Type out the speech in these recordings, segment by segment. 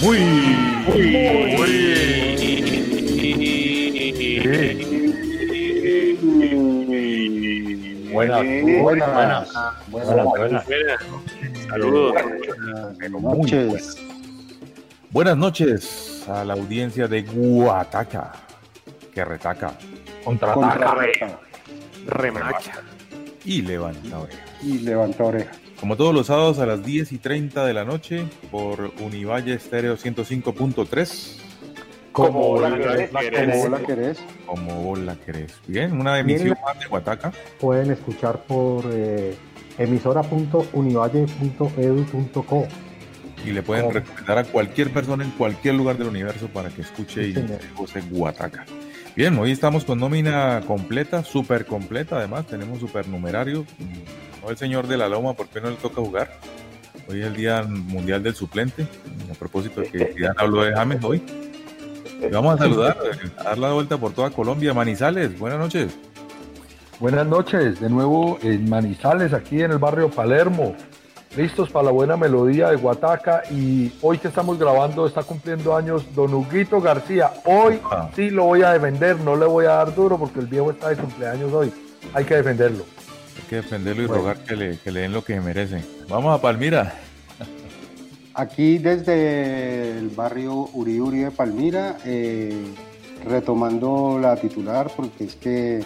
Muy, muy, muy. Buenas, buenas, buenas, buenas, Saludos. Buenas noches. Buenas noches a la audiencia de Guataca, que retaca, contraataca Remacha. y levanta orejas. Y levanta oreja. Como todos los sábados a las 10 y 30 de la noche por Univalle Estéreo 105.3. Como la ¿Cómo la querés? Como vos la querés. Bien, una emisión Bien. más de Guataca. pueden escuchar por eh, emisora.univalle.edu.co. Y le pueden Oh. recomendar a cualquier persona en cualquier lugar del universo para que escuche Sí, y goce Guataca. Bien, hoy estamos con nómina completa, súper completa además, tenemos supernumerario. El señor de la loma, porque no le toca jugar. Hoy es el Día Mundial del Suplente. A propósito de que Zidane habló de James hoy. Y vamos a saludar, a dar la vuelta por toda Colombia. Manizales, buenas noches. Buenas noches, de nuevo en Manizales, aquí en el barrio Palermo. Listos para la buena melodía de Guataca y hoy que estamos grabando está cumpliendo años Don Huguito García. Hoy Ah. sí lo voy a defender, no le voy a dar duro porque el viejo está de cumpleaños hoy. Hay que defenderlo. Que defenderlo y Bueno. rogar que le, que le den lo que merece. Vamos a Palmira. Aquí desde el barrio Uriuri de Palmira, eh, retomando la titular, porque es que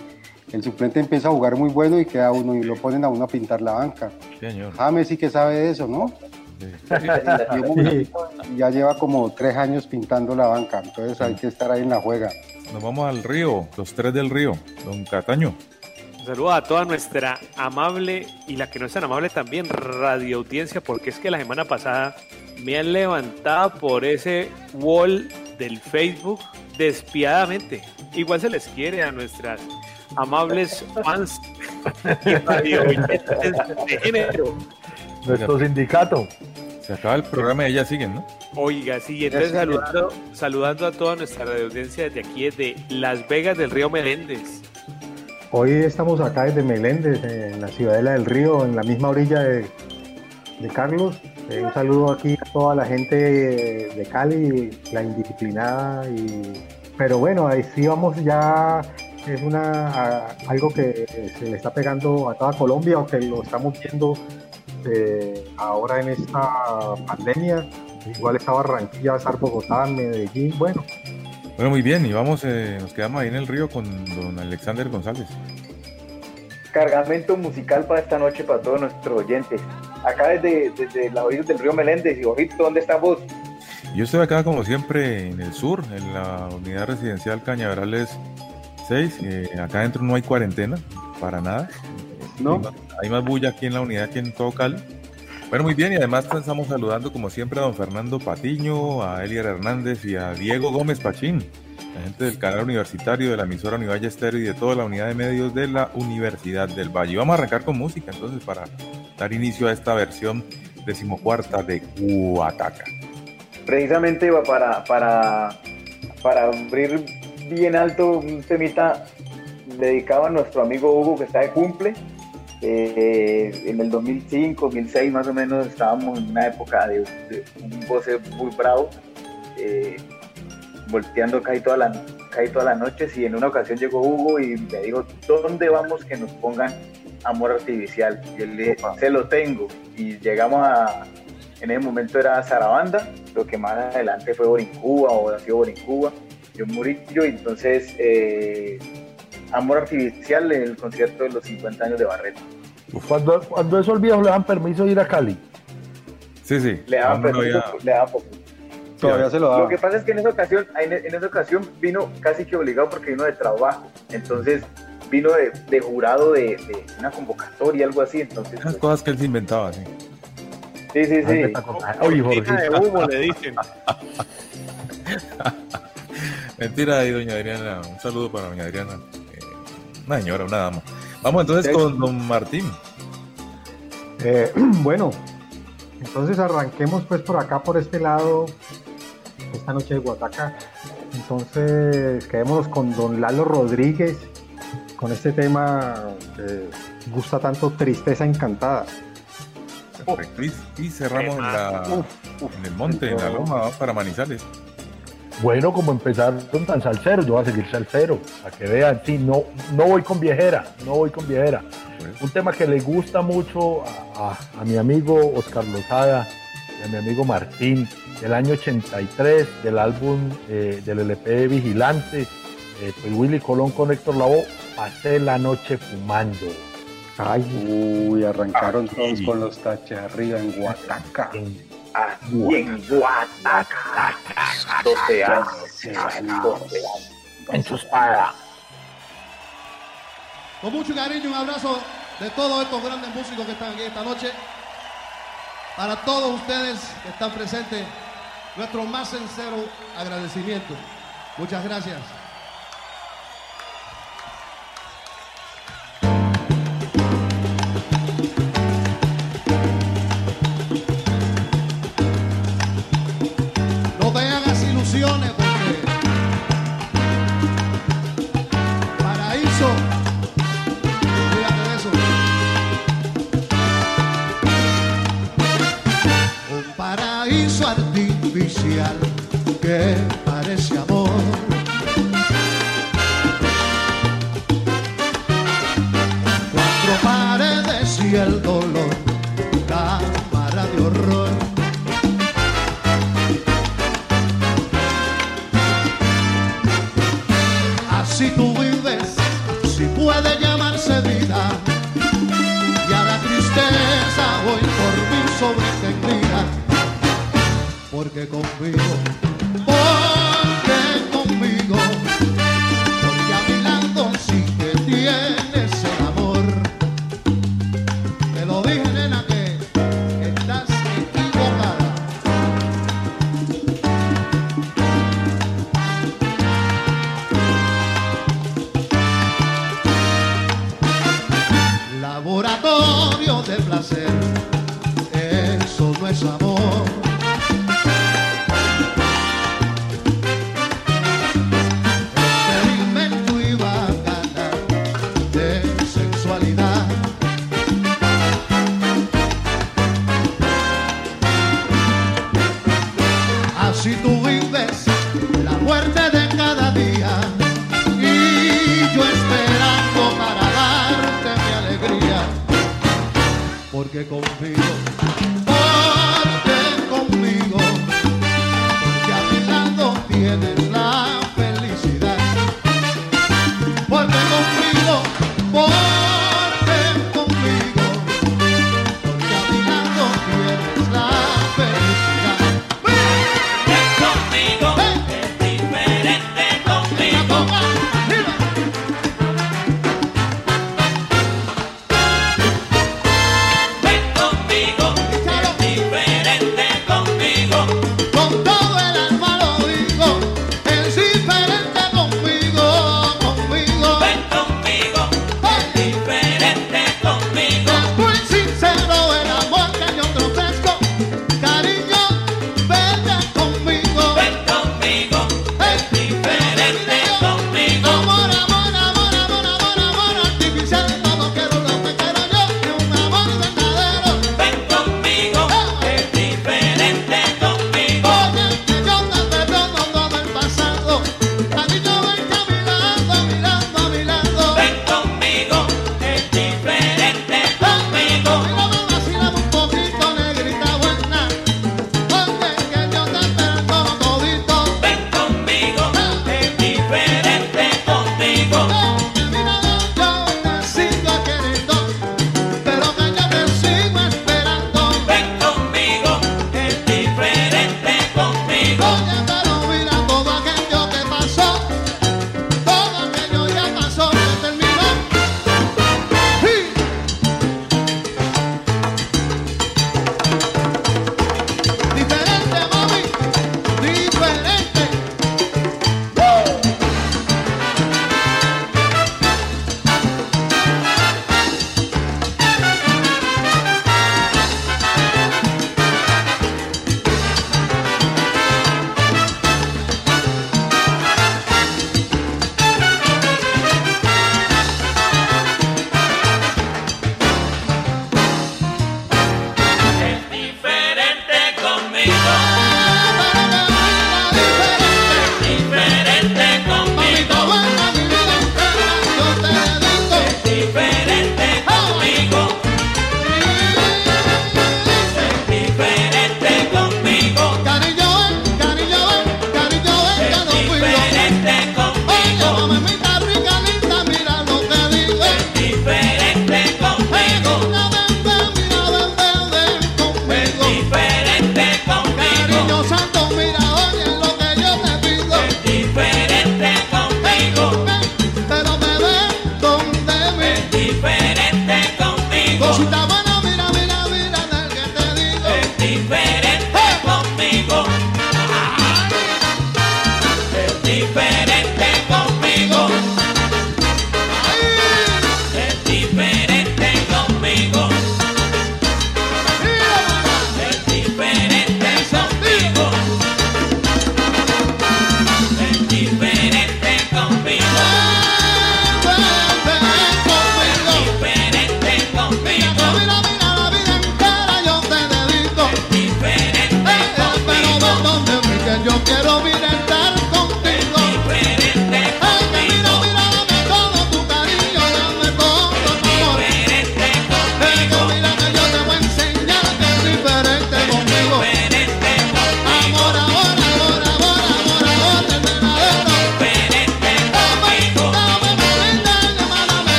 el suplente empieza a jugar muy bueno y queda uno y lo ponen a uno a pintar la banca. Señor. James sí que sabe de eso, ¿no? Sí. Y ya lleva como tres años pintando la banca, entonces hay que estar ahí en la juega. Nos vamos al río, los tres del río. Don Cataño. Un saludo a toda nuestra amable y la que no es tan amable también radio audiencia, porque es que la semana pasada me han levantado por ese wall del Facebook despiadadamente. Igual se les quiere a nuestras amables fans y radio de género. Nuestro sindicato. Se acaba el programa y ellas siguen, ¿no? Oiga, sí, entonces saludando, saludando a toda nuestra radio audiencia desde aquí, desde Las Vegas del Río Meléndez. Hoy estamos acá desde Meléndez, en la Ciudadela del Río, en la misma orilla de, Carlos. Eh, un saludo aquí a toda la gente de Cali, la indisciplinada. Y... Pero bueno, ahí sí vamos ya, es una a- algo que se le está pegando a toda Colombia, aunque lo estamos viendo eh, ahora en esta pandemia. Igual está Barranquilla, estar Bogotá, Medellín, bueno, Bueno, muy bien, y vamos, eh, nos quedamos ahí en el río con don Alexander González. cargamento musical para esta noche para todos nuestros oyentes. Acá desde, desde las orillas del río Meléndez y Ojito, ¿dónde están vos? Yo estoy acá, como siempre, en el sur, en la unidad residencial Cañaverales 6. Eh, acá adentro no hay cuarentena, para nada. ¿No? Hay más, hay más bulla aquí en la unidad que en todo Cali. Bueno, muy bien, y además estamos saludando, como siempre, a don Fernando Patiño, a Elier Hernández y a Diego Gómez Pachín, la gente del canal universitario de la emisora Univalle y de toda la unidad de medios de la Universidad del Valle. Y vamos a arrancar con música, entonces, para dar inicio a esta versión decimocuarta de Guataca. Precisamente para, para, para abrir bien alto un temita dedicado a nuestro amigo Hugo que está de cumple. Eh, en el 2005, 2006 más o menos estábamos en una época de, de un goce muy bravo, eh, volteando casi toda, la, casi todas las noches y en una ocasión llegó Hugo y me dijo, ¿dónde vamos que nos pongan amor artificial? Y él le se lo tengo. Y llegamos a, en ese momento era Zarabanda, lo que más adelante fue Borincuba o ha sido Borincuba, yo Murillo, y entonces eh, Amor Artificial en el concierto de los 50 años de Barreto. Cuando, cuando esos viejos le dan permiso de ir a Cali. Sí, sí. Le daban Vamos, permiso, ya- le daban poco. Todavía se lo Lo da. que pasa es que en esa ocasión, en, en esa ocasión vino casi que obligado porque vino de trabajo, entonces vino de, de jurado de, de una convocatoria, algo así, entonces Esas pues, cosas que él se inventaba, sí. Sí, sí, sí. Oye, de humo le dicen. Mentira ahí, doña Adriana. Un saludo para doña Adriana. Una señora, una dama. Vamos entonces con don Martín. Eh, bueno, entonces arranquemos pues por acá, por este lado, esta noche de Guataca. Entonces quedémonos con don Lalo Rodríguez, con este tema que gusta tanto, Tristeza Encantada. Perfecto. Y, y cerramos en, la, Uf, en el monte, en la loma, para Manizales. Bueno, como empezaron tan salseros, yo voy a seguir salsero, para que vean, sí, no, no voy con viejera, no voy con viejera. Un tema que le gusta mucho a, a- a mi amigo Oscar Lozada y a mi amigo Martín, del año 83, del álbum eh, del LP Vigilante, eh, pues Willy Colón con Héctor Lavoe, pasé la noche fumando. Ay, Uy, arrancaron todos con los taches arriba en Guataca. En- Aquí en Guataca. 12 años. 12 años. en su espada. Con mucho cariño, un abrazo de todos estos grandes músicos que están aquí esta noche. Para todos ustedes que están presentes, nuestro más sincero agradecimiento. Muchas gracias. Que parece amor. Porque conmigo, porque conmigo, porque a mi lado sí que tienes el amor. Te lo dije, nena, que, estás equivocada. Laboratorio de placer,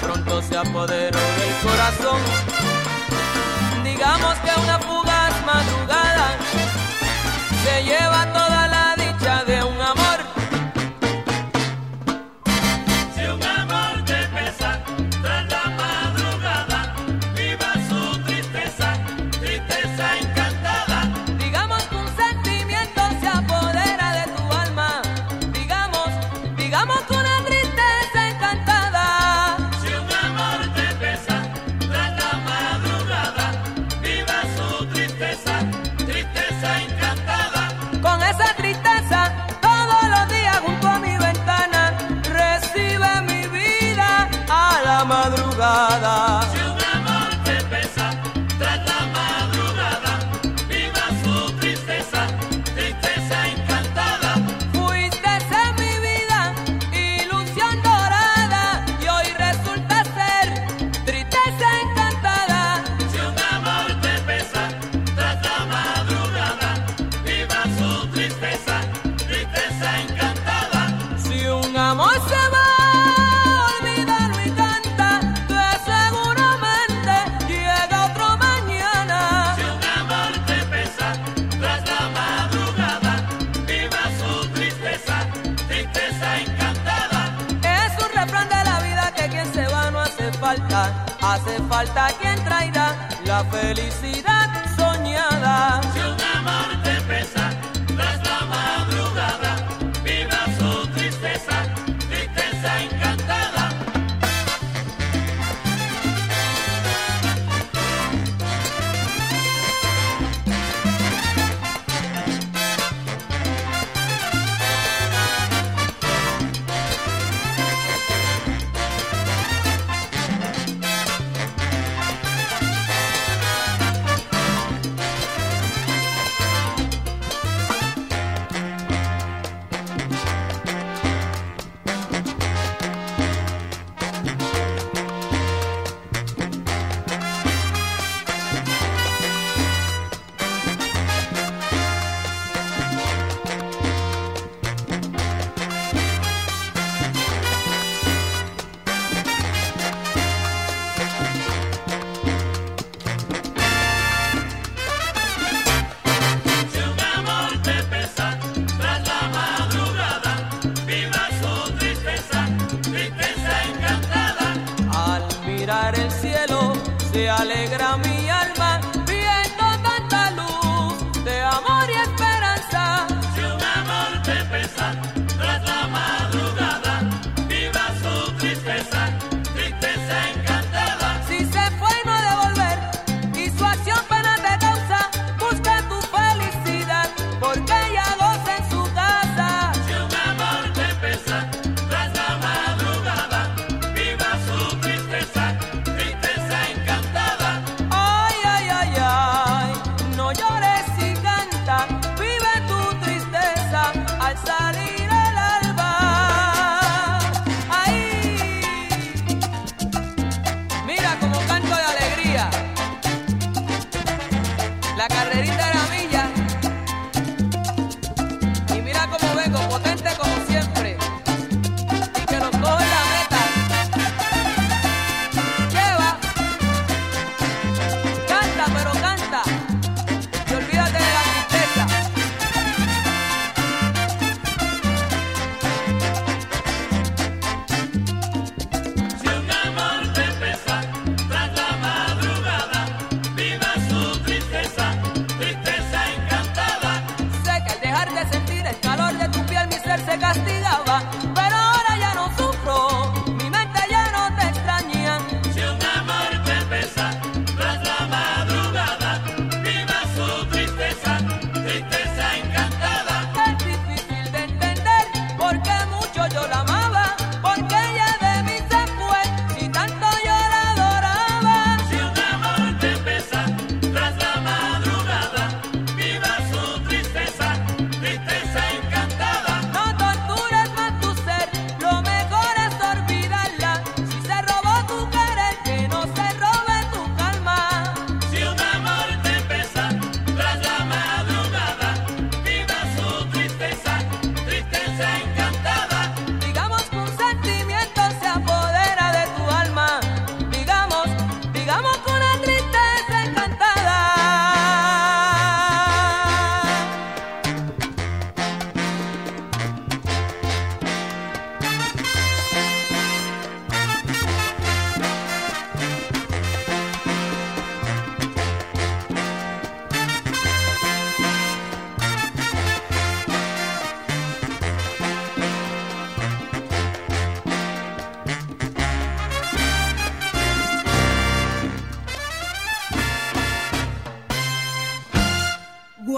pronto se apoderó del corazón. Digamos que una fugaz madrugada se lleva toda la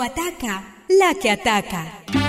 Guataca, la que ataca.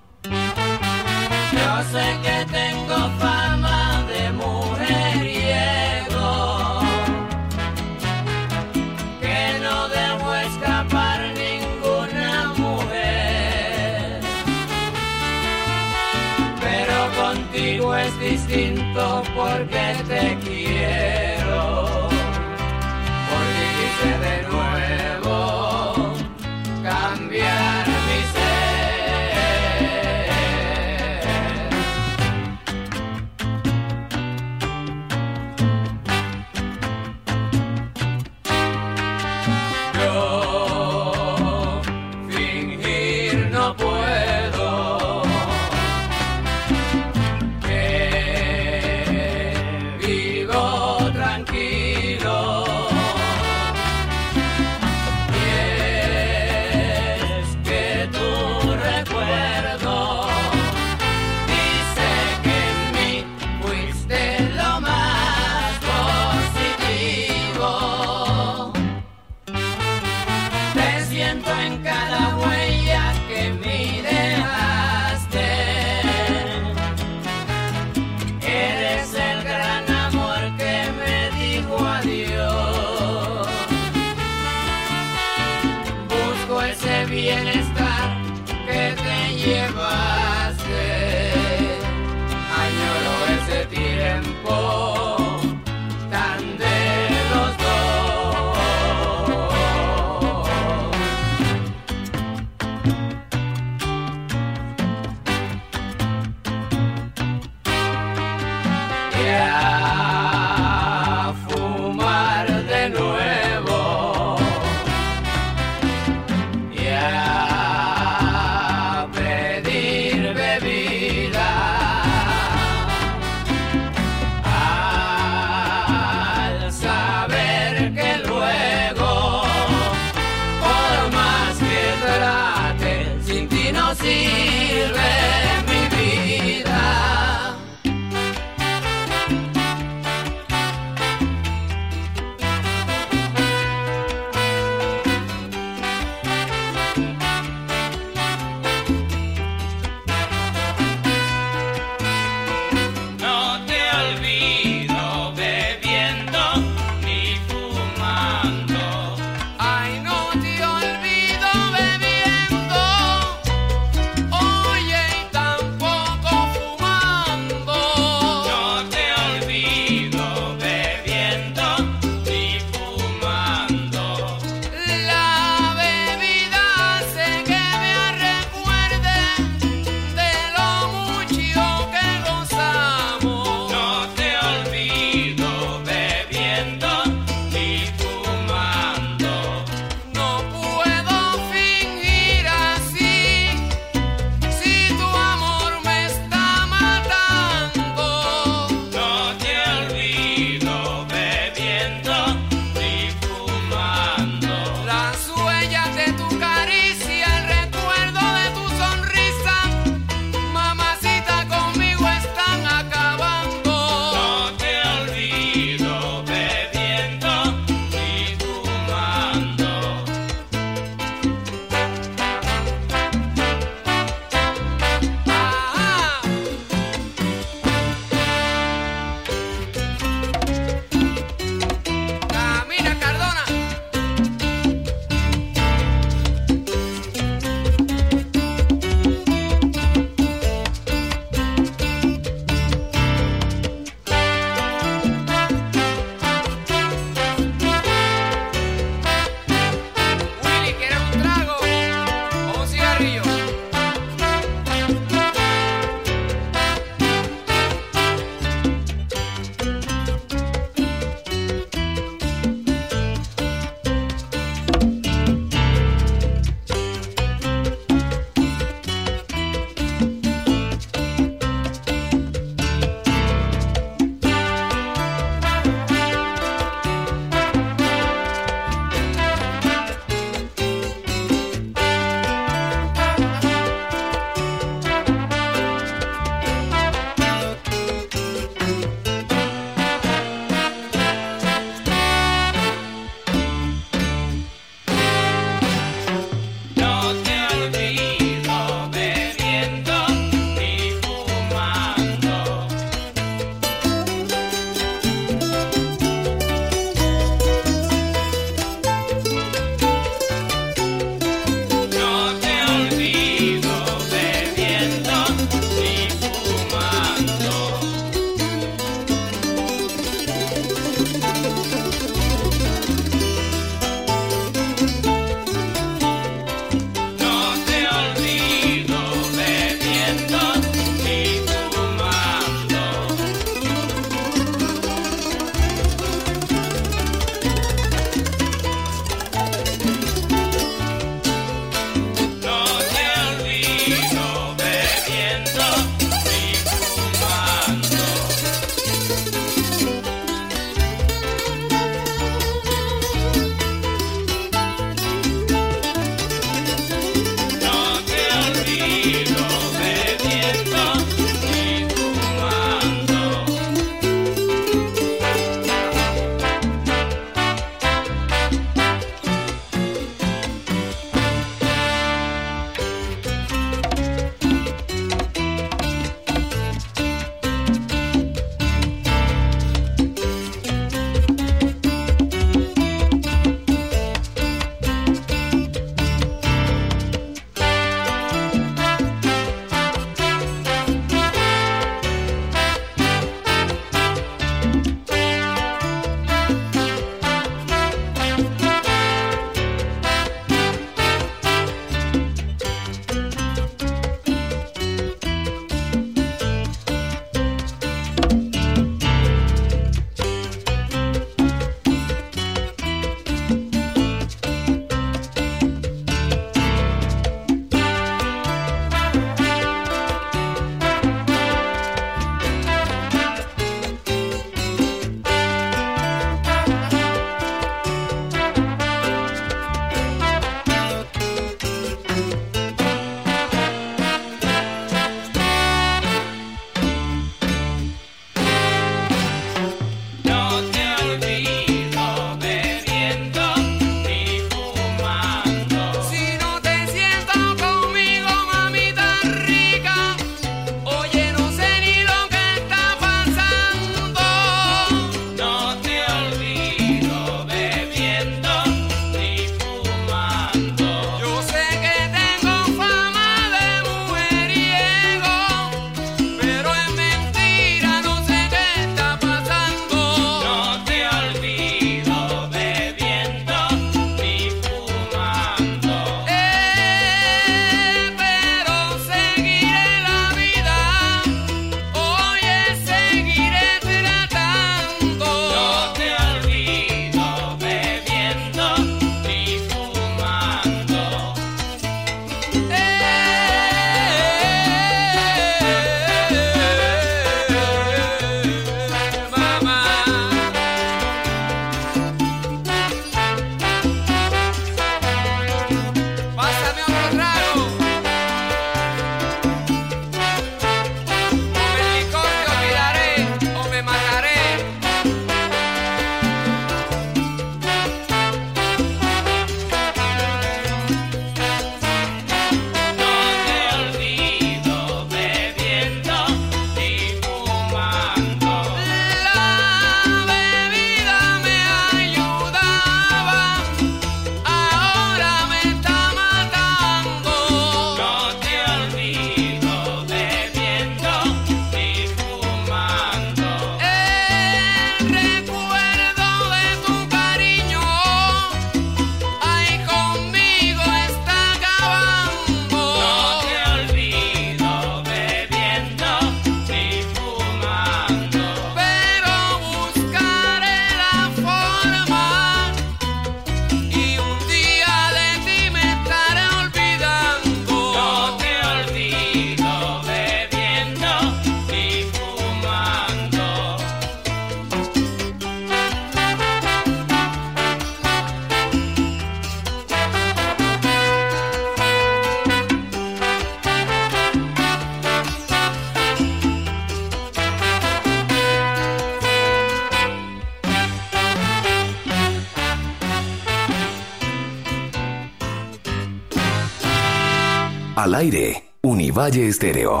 Al aire, Univalle Estéreo.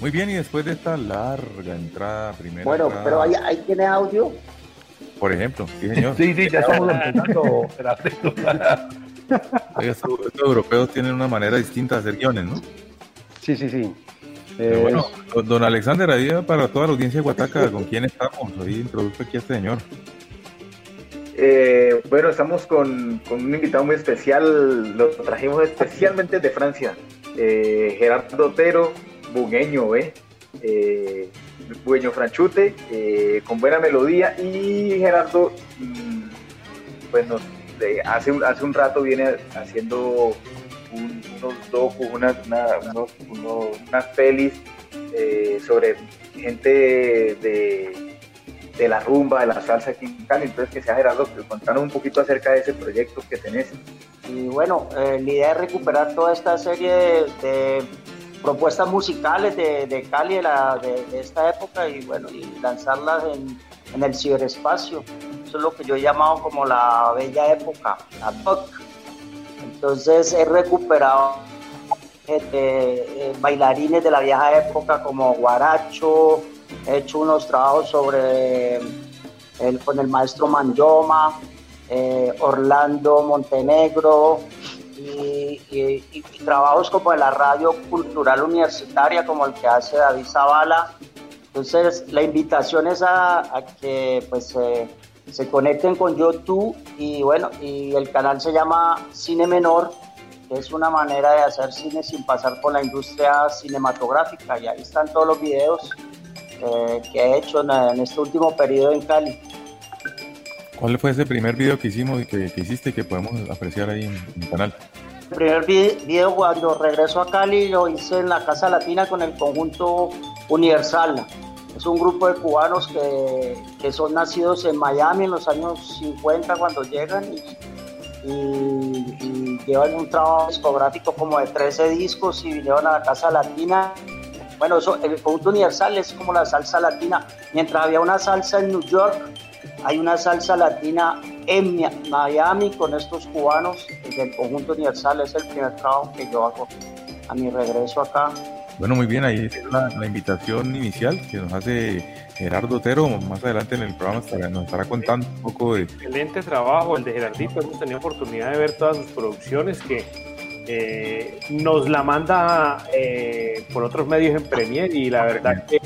Muy bien, y después de esta larga entrada, primera Bueno, entrada, pero ahí, ahí tiene audio. por ejemplo, sí señor. Sí, sí, ya estamos empezando. Estos europeos tienen una manera distinta de hacer guiones, ¿no? Sí, sí, sí. Pero Eh, bueno, don- Alexander, ahí para toda la audiencia de Guataca, ¿con quién estamos? Hoy introduzco aquí a este señor. Eh, bueno, estamos con, con un invitado muy especial, lo trajimos especialmente de Francia, eh, Gerardo Otero, bugueño, ¿eh? Eh, bugueño franchute, eh, con buena melodía y Gerardo, mm, pues nos, de- hace, un, hace un rato viene haciendo un- unos docus, unas, una- unas pelis eh, sobre gente de, de la rumba, de la salsa aquí en Cali. Entonces, que sea Gerardo, que contanos un poquito acerca de ese proyecto que tenés. Y bueno, eh, la idea es recuperar toda esta serie de, propuestas musicales de, Cali de, esta época y bueno, y lanzarlas en, en el ciberespacio. Eso es lo que yo he llamado como la bella época, la BOC. Entonces he recuperado eh, eh, bailarines de la vieja época como Guaracho, he hecho unos trabajos sobre el, con el maestro Mandoma, eh, Orlando Montenegro y, trabajos como de la radio cultural universitaria como el que hace David Zavala. Entonces la invitación es a, a que pues eh, se conecten con YouTube y bueno, y el canal se llama Cine Menor, que es una manera de hacer cine sin pasar por la industria cinematográfica y ahí están todos los videos eh, que he hecho en, en este último periodo en Cali. ¿Cuál fue ese primer video que hicimos y que, que hiciste y que podemos apreciar ahí en, en el canal? El primer vi- video cuando regreso a Cali lo hice en la Casa Latina con el conjunto Universal. Es un grupo de cubanos que, que son nacidos en Miami en los años 50 cuando llegan y, llevan un trabajo discográfico como de 13 discos y vinieron a la Casa Latina. Bueno, eso, el conjunto Universal es como la salsa latina. Mientras había una salsa en New York, hay una salsa latina en Mi- Miami con estos cubanos del conjunto Universal. Es el primer trabajo que yo hago a mi regreso acá. Bueno, muy bien, ahí es la, invitación inicial que nos hace Gerardo Otero. Más adelante en el programa estará- nos estará contando un poco de, Excelente trabajo el de Gerardito. Hemos tenido oportunidad de ver todas sus producciones que eh, nos la manda eh, por otros medios en Premiere y la verdad que,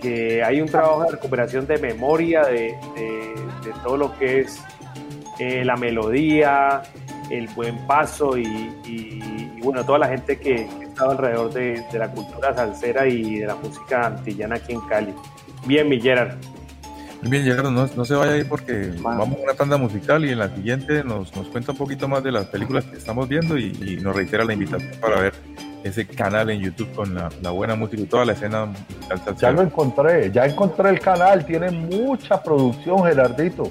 que hay un trabajo de recuperación de memoria de, de- todo lo que es eh, la melodía, el buen paso y, bueno, toda la gente que, estado alrededor de, de la cultura salsera y de la música antillana aquí en Cali. Bien, mi Gerard. Muy bien, Gerardo, no, no se vaya ahí porque vamos a una tanda musical y en la siguiente nos, nos cuenta un poquito más de las películas que estamos viendo y, y nos reitera la invitación para ver ese canal en YouTube con la, la buena música y toda la escena musical Ya salsera. lo encontré, ya encontré el canal, tiene mucha producción, Gerardito.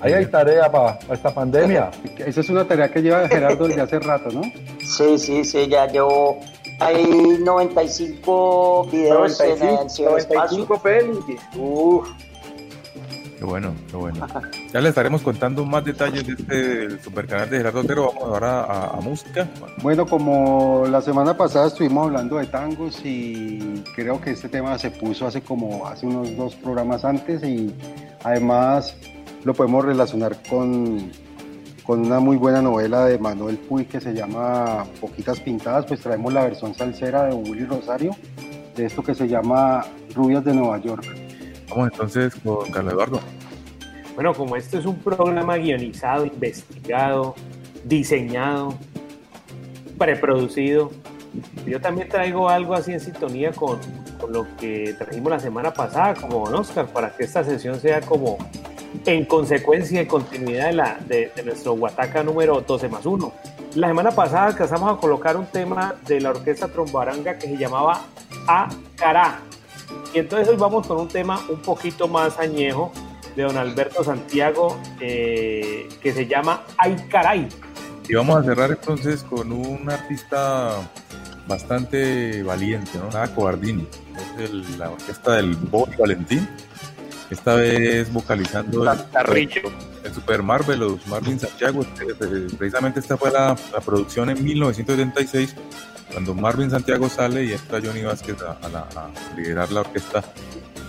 Ahí hay tarea para esta pandemia. Esa es una tarea que lleva Gerardo desde hace rato, ¿no? Sí, sí, sí, ya llevo. Hay 95 videos en 95, el ciberespacio. 95 pelis. Uf. Qué bueno, qué bueno. Ya le estaremos contando más detalles de este super canal de Gerardo Otero. Vamos ahora a, a música. Bueno, como la semana pasada estuvimos hablando de tangos y creo que este tema se puso hace como hace unos dos programas antes y además lo podemos relacionar con, con una muy buena novela de Manuel Puy que se llama Poquitas Pintadas, pues traemos la versión salsera de Willy Rosario de esto que se llama Rubias de Nueva York. Vamos entonces con Carlos Eduardo. Bueno, como este es un programa guionizado, investigado, diseñado, preproducido, yo también traigo algo así en sintonía con, con lo que trajimos la semana pasada, como Oscar, para que esta sesión sea como en consecuencia y continuidad de, la, de, de nuestro Huataca número 12 más 1. La semana pasada alcanzamos a colocar un tema de la orquesta trombaranga que se llamaba A Cará. Y entonces hoy vamos con un tema un poquito más añejo de don Alberto Santiago eh, que se llama Ay Caray. Y vamos a cerrar entonces con un artista bastante valiente, ¿no? Nada cobardini. el- la orquesta del Boy Valentín. Esta vez vocalizando el, Tarrillo. el Super Marvelous, Marvin Santiago. Eh, eh, Precisamente esta fue la, la producción en 1976, cuando Marvin Santiago sale y entra Johnny Vázquez a, a la- a liderar la orquesta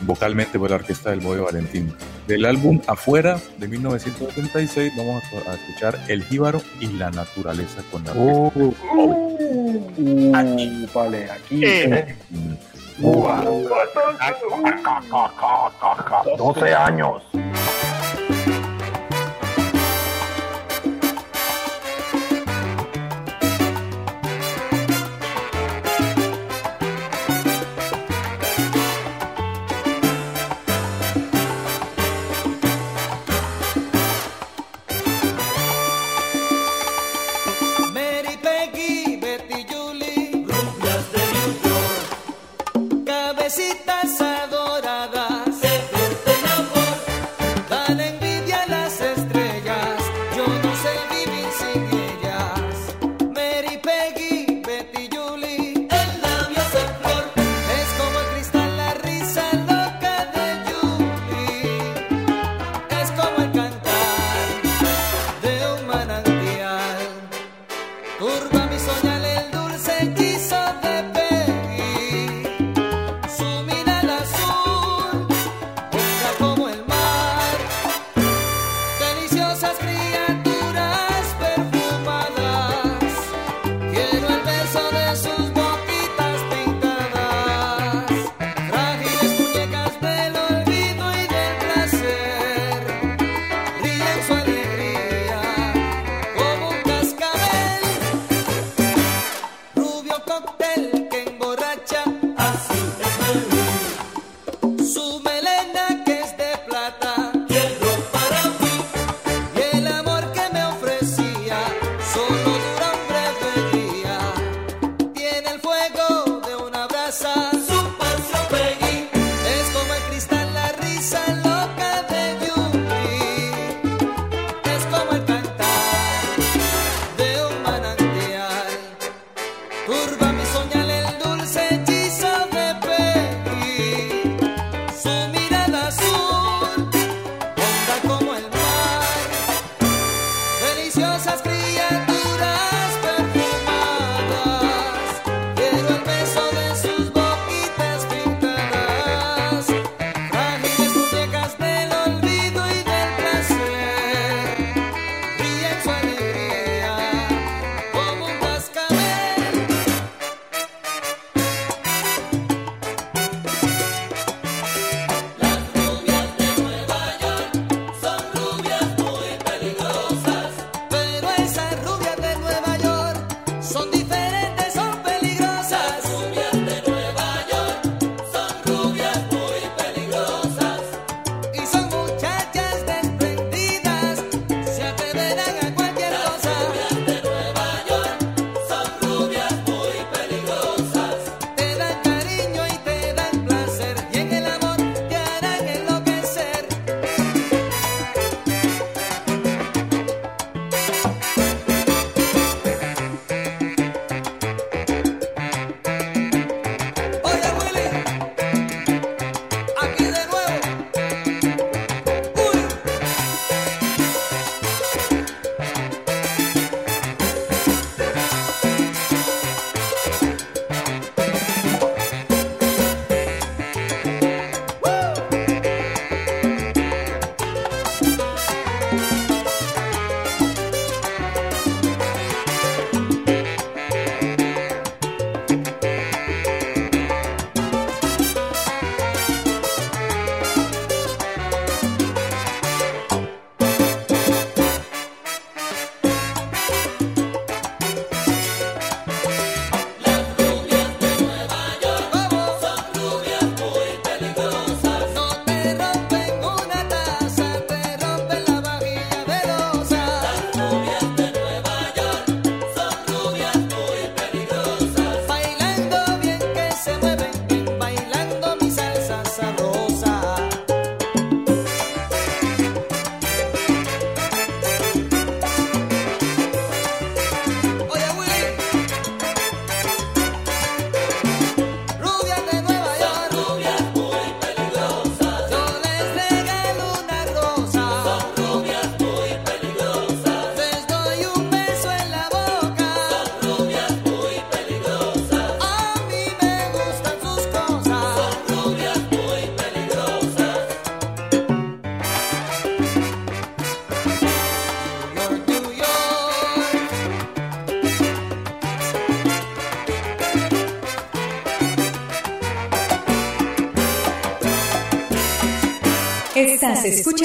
vocalmente por la orquesta del Boy Valentín. Del álbum Afuera de 1976 vamos a, a escuchar El Jíbaro y la naturaleza con la orquesta. Uh, uh, vale, aquí. Eh. Uva. 12 años.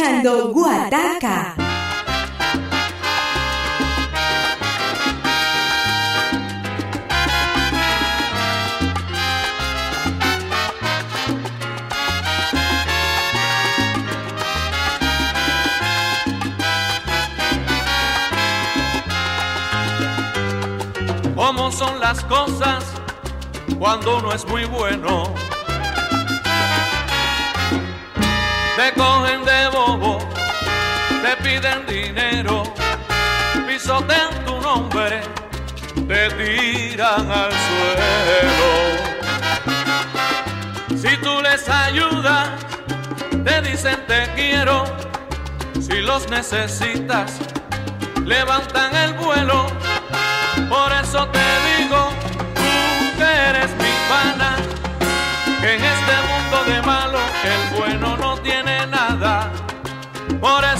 escuchando Guataca. ¿Cómo son las cosas cuando uno es muy bueno? te cogen de bobo, te piden dinero, pisotean tu nombre, te tiran al suelo. Si tú les ayudas, te dicen te quiero, si los necesitas, levantan el vuelo. Por eso te digo, tú que eres mi pana, que en este mundo de malo el bueno no tiene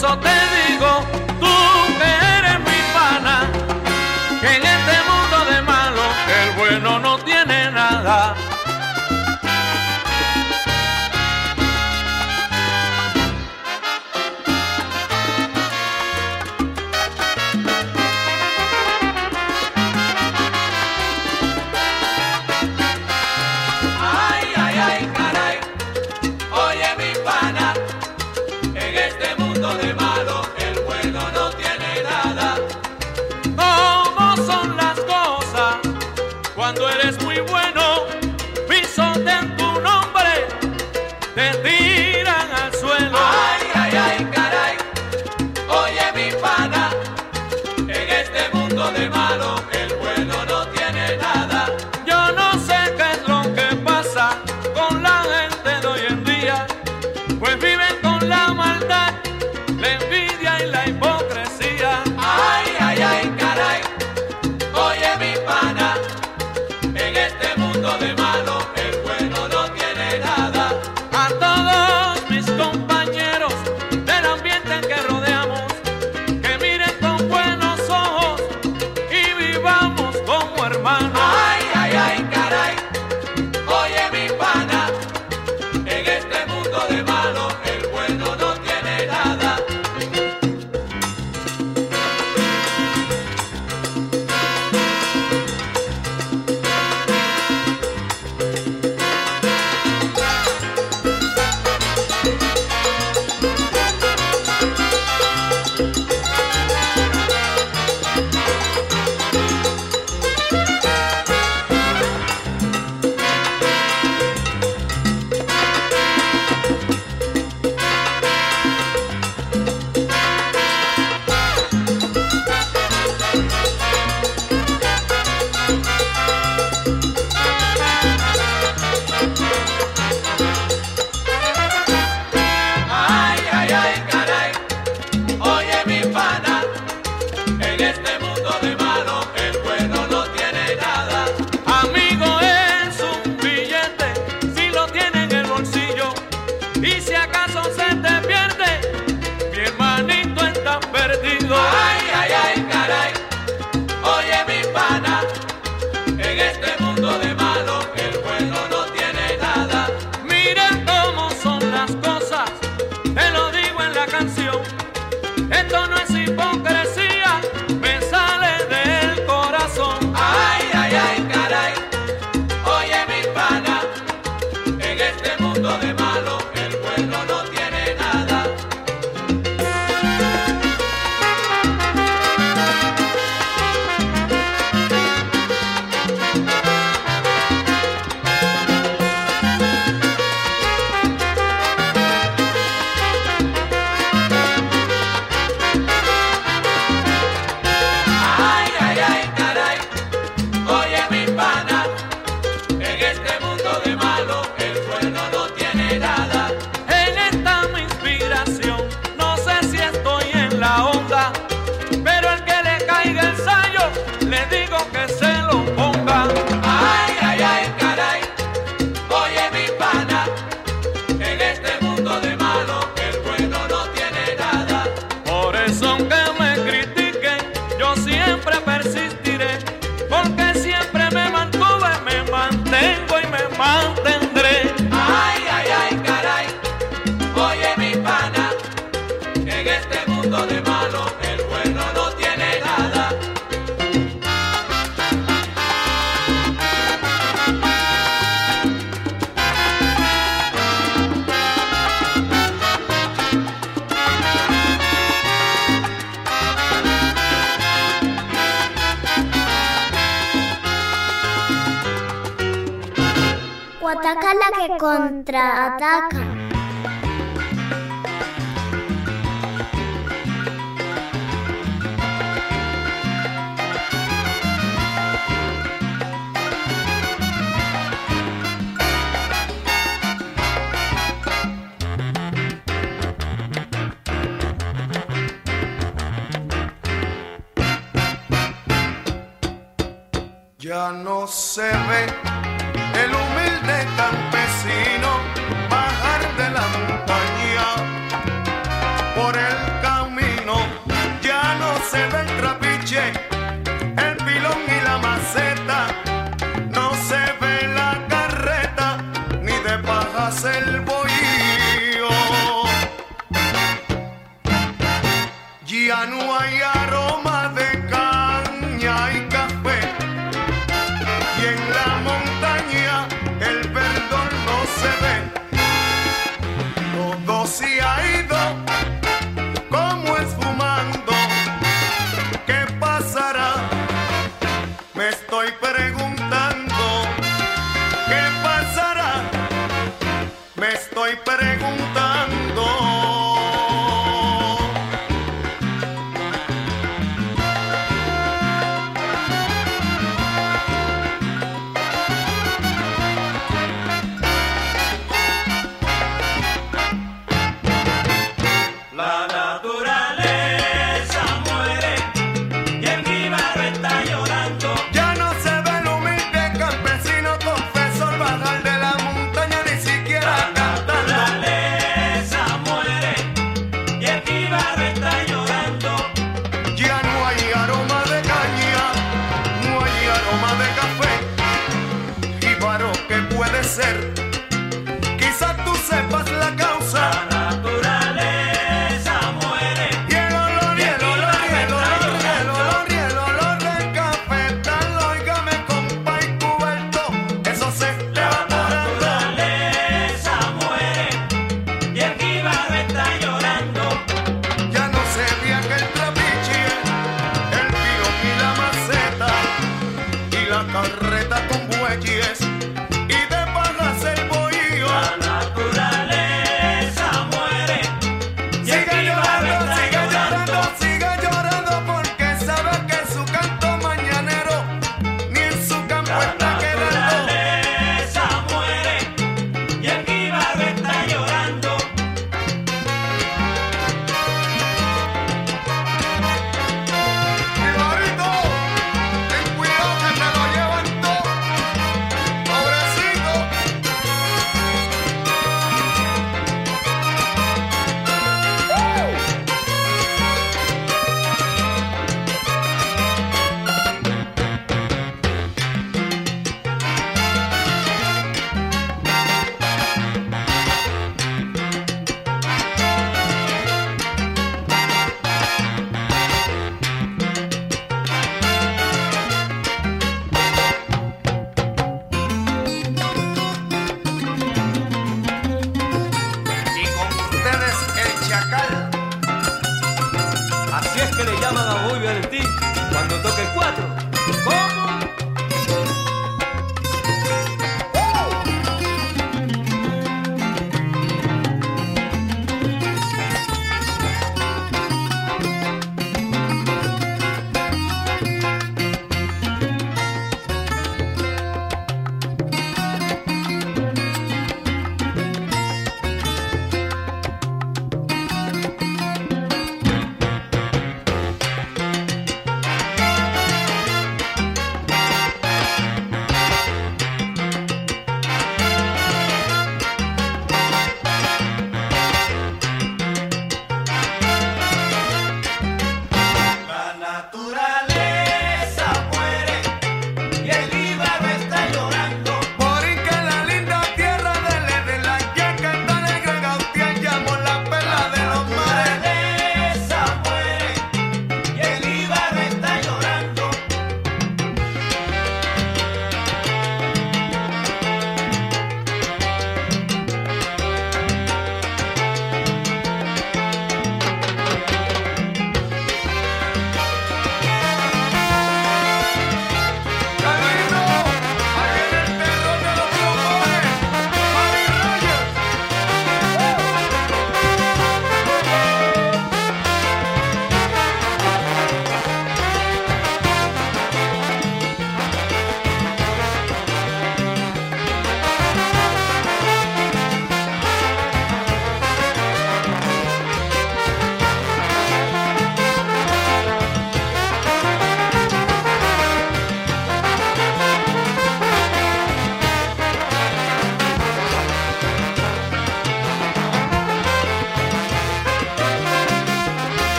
eso te.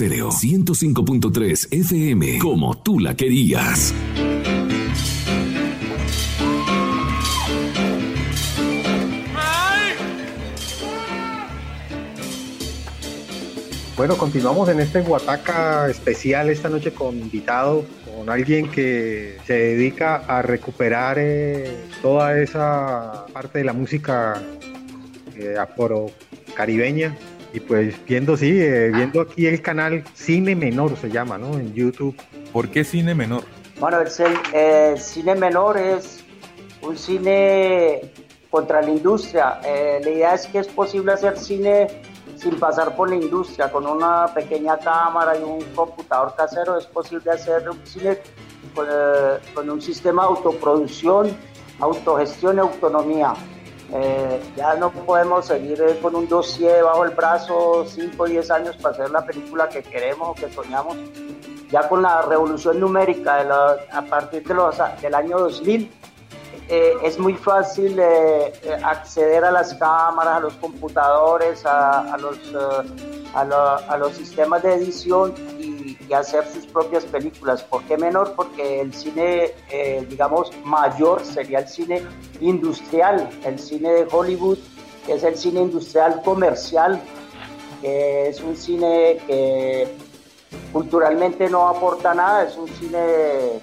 Estéreo 105.3 FM, como tú la querías. Bueno, continuamos en este Guataca especial esta noche con invitado, con alguien que se dedica a recuperar eh, toda esa parte de la música eh, afro-caribeña. Y pues viendo, sí, eh, viendo aquí el canal Cine Menor se llama, ¿no? En YouTube. ¿Por qué Cine Menor? Bueno, el, eh, cine menor es un cine contra la industria. Eh, la idea es que es posible hacer cine sin pasar por la industria. Con una pequeña cámara y un computador casero es posible hacer un cine con, eh, con un sistema de autoproducción, autogestión y autonomía. Eh, ya no podemos seguir eh, con un dossier bajo el brazo 5 o 10 años para hacer la película que queremos o que soñamos. Ya con la revolución numérica de la- a partir de los, del año 2000, eh, es muy fácil eh, eh, acceder a las cámaras, a los computadores, a, a los, eh, a, a los sistemas de edición y, hacer sus propias películas. ¿Por qué menor? Porque el cine, eh, digamos, mayor sería el cine industrial, el cine de Hollywood, que es el cine industrial comercial, que es un cine que culturalmente no aporta nada, es un cine de,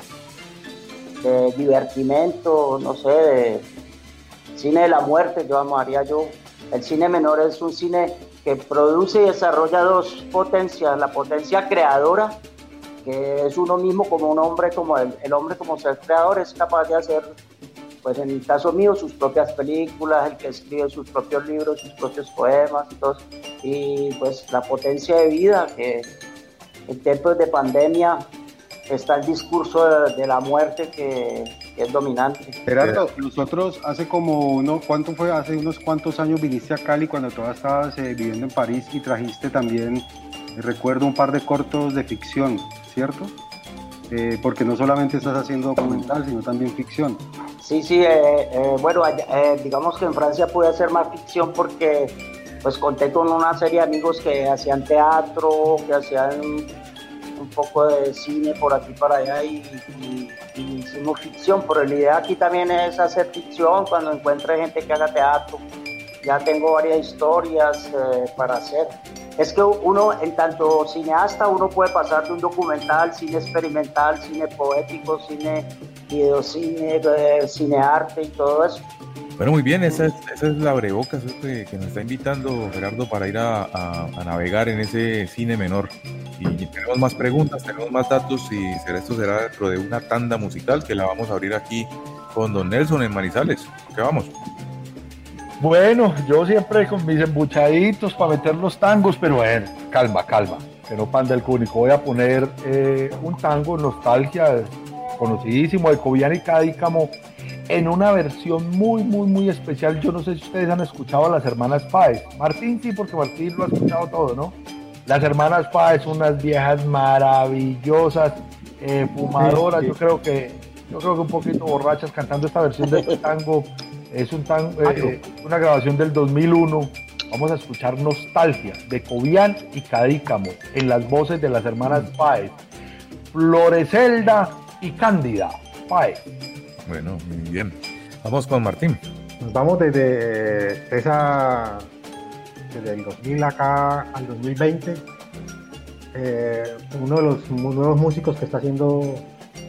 de divertimento, no sé, de cine de la muerte, yo llamaría yo. El cine menor es un cine que produce y desarrolla dos potencias, la potencia creadora, que es uno mismo como un hombre, como el, hombre como ser creador, es capaz de hacer, pues en el caso mío, sus propias películas, el que escribe sus propios libros, sus propios poemas y todo. Y pues la potencia de vida, que en tiempos de pandemia está el discurso de, de la muerte que es dominante. Gerardo, nosotros hace como uno, ¿cuánto fue? Hace unos cuantos años viniste a Cali cuando todavía estabas eh, viviendo en París y trajiste también, eh, recuerdo, un par de cortos de ficción, ¿cierto? Eh, porque no solamente estás haciendo documental, sino también ficción. Sí, sí, eh, eh, bueno, eh, digamos que en Francia pude hacer más ficción porque pues conté con una serie de amigos que hacían teatro, que hacían un poco de cine por aquí para allá y, y- ficción, pero la idea aquí también es hacer ficción cuando encuentre gente que haga teatro. Ya tengo varias historias eh, para hacer. Es que uno, en tanto cineasta, uno puede pasar de un documental, cine experimental, cine poético, cine videocine, eh, cinearte y todo eso. Bueno, muy bien, esa es, la abrebocas este, que nos está invitando Gerardo para ir a- a navegar en ese cine menor. Y tenemos más preguntas, tenemos más datos y esto será dentro de una tanda musical que la vamos a abrir aquí con Don Nelson en Manizales. ¿Qué vamos? Bueno, yo siempre con mis embuchaditos para meter los tangos, pero bueno, calma, calma, que no panda el cúnico. Voy a poner eh, un tango nostalgia conocidísimo de Cobian y Cadícamo en una versión muy, muy, muy especial. Yo no sé si ustedes han escuchado a las hermanas Páez. Martín sí, porque Martín lo ha escuchado todo, ¿no? Las hermanas Páez son unas viejas maravillosas, eh, fumadoras. Yo creo que, yo creo que un poquito borrachas cantando esta versión de este tango. Es un tan, eh, una grabación del 2001. Vamos a escuchar Nostalgia de Cobian y Cadícamo en las voces de las hermanas Páez. Floreselda y Cándida Páez. Bueno, muy bien. Vamos con Martín. Nos vamos desde esa desde el 2000 acá al 2020. Eh, uno de los nuevos músicos que está haciendo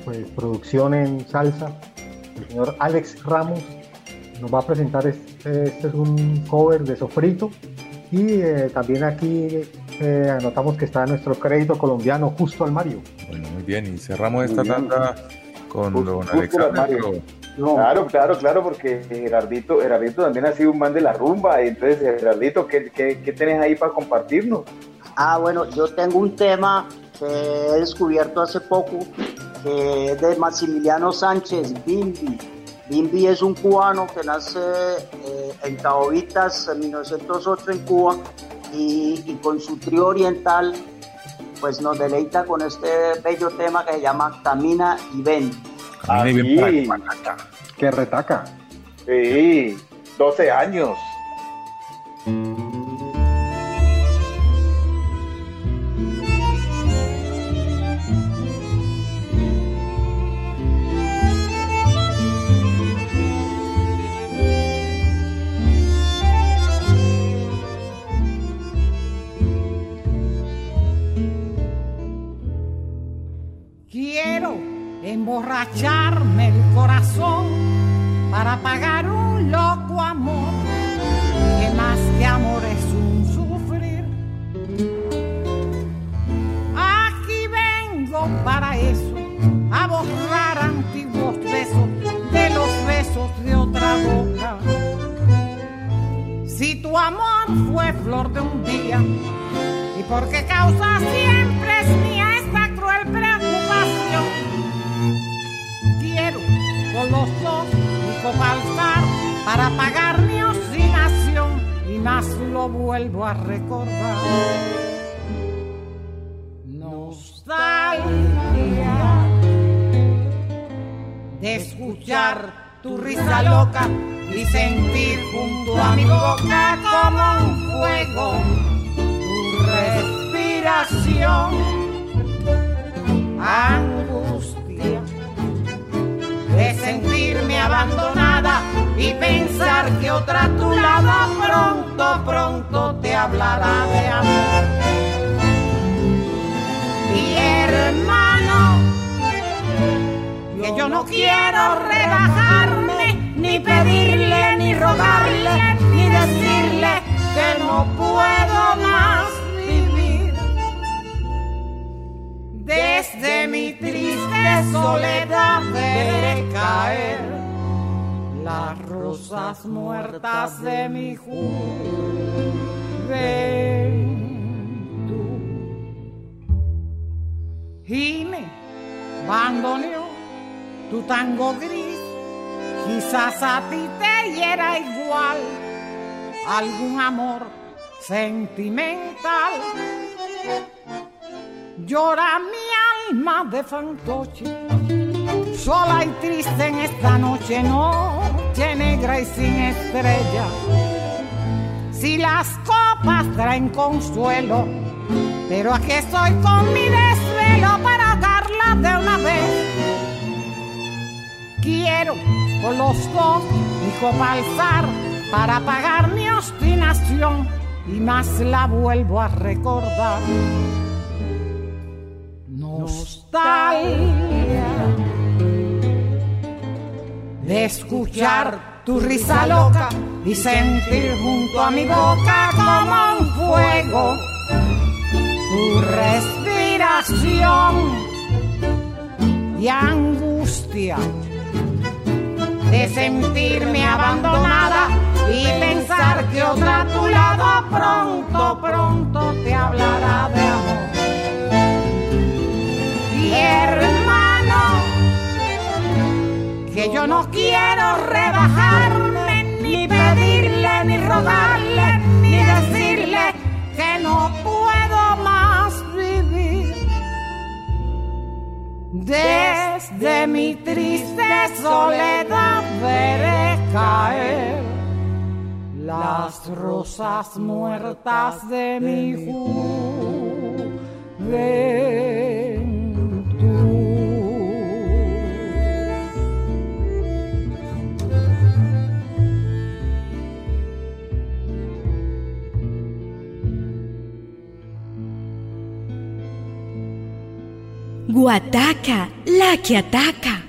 pues, producción en salsa, el señor Alex Ramos, nos va a presentar este, este es un cover de Sofrito y eh, también aquí eh, anotamos que está nuestro crédito colombiano justo al Mario. Bueno, muy bien. Y cerramos esta tanda con Justo- Don justo Claro, claro, claro, porque Gerardito, Gerardito también ha sido un man de la rumba. y Entonces, Gerardito, ¿qué, qué, qué tenés ahí para compartirnos? Ah, bueno, yo tengo un tema que he descubierto hace poco, que es de Maximiliano Sánchez, Bimbi. Bimbi es un cubano que nace eh, en Cabovitas en 1908 en Cuba y, y con su trío oriental pues nos deleita con este bello tema que se llama Camina y Ven. Camina y ven para Sí, Que retaca. sí, 12 años. Emborracharme el corazón para pagar un loco amor, que más que amor es un sufrir. Aquí vengo para eso, a borrar antiguos besos de los besos de otra boca. Si tu amor fue flor de un día, y porque causa siempre es mía esta cruel con los dos mi copalzar para pagar mi obstinación y más lo vuelvo a recordar. Nostalgia de escuchar tu risa loca y sentir junto a mi boca como un fuego tu respiración, angustia de sentirme abandonada y pensar que otra tu lado pronto, pronto te hablará de amor. Y hermano, que yo no quiero rebajarme, ni pedirle, ni rogarle, ni decirle que no puedo más Desde mi triste soledad veré caer las rosas muertas de mi juventud. Y me abandoneó tu tango gris, quizás a ti te hiera igual algún amor sentimental. Llora mi alma de fantoche, sola y triste en esta noche, noche negra y sin estrella. Si las copas traen consuelo, pero aquí estoy con mi desvelo para darla de una vez quiero con los dos mi copa alzar para pagar mi obstinación y más la vuelvo a recordar. Nostalgia de escuchar tu risa loca y sentir junto a mi boca como un fuego tu respiración y angustia de sentirme abandonada y pensar que otra a tu lado pronto, pronto te hablará de amor. Hermano, que yo no quiero rebajarme, ni pedirle, ni rogarle, ni decirle que no puedo más vivir. Desde mi triste soledad veré caer las rosas muertas de mi Guataca, la que ataca.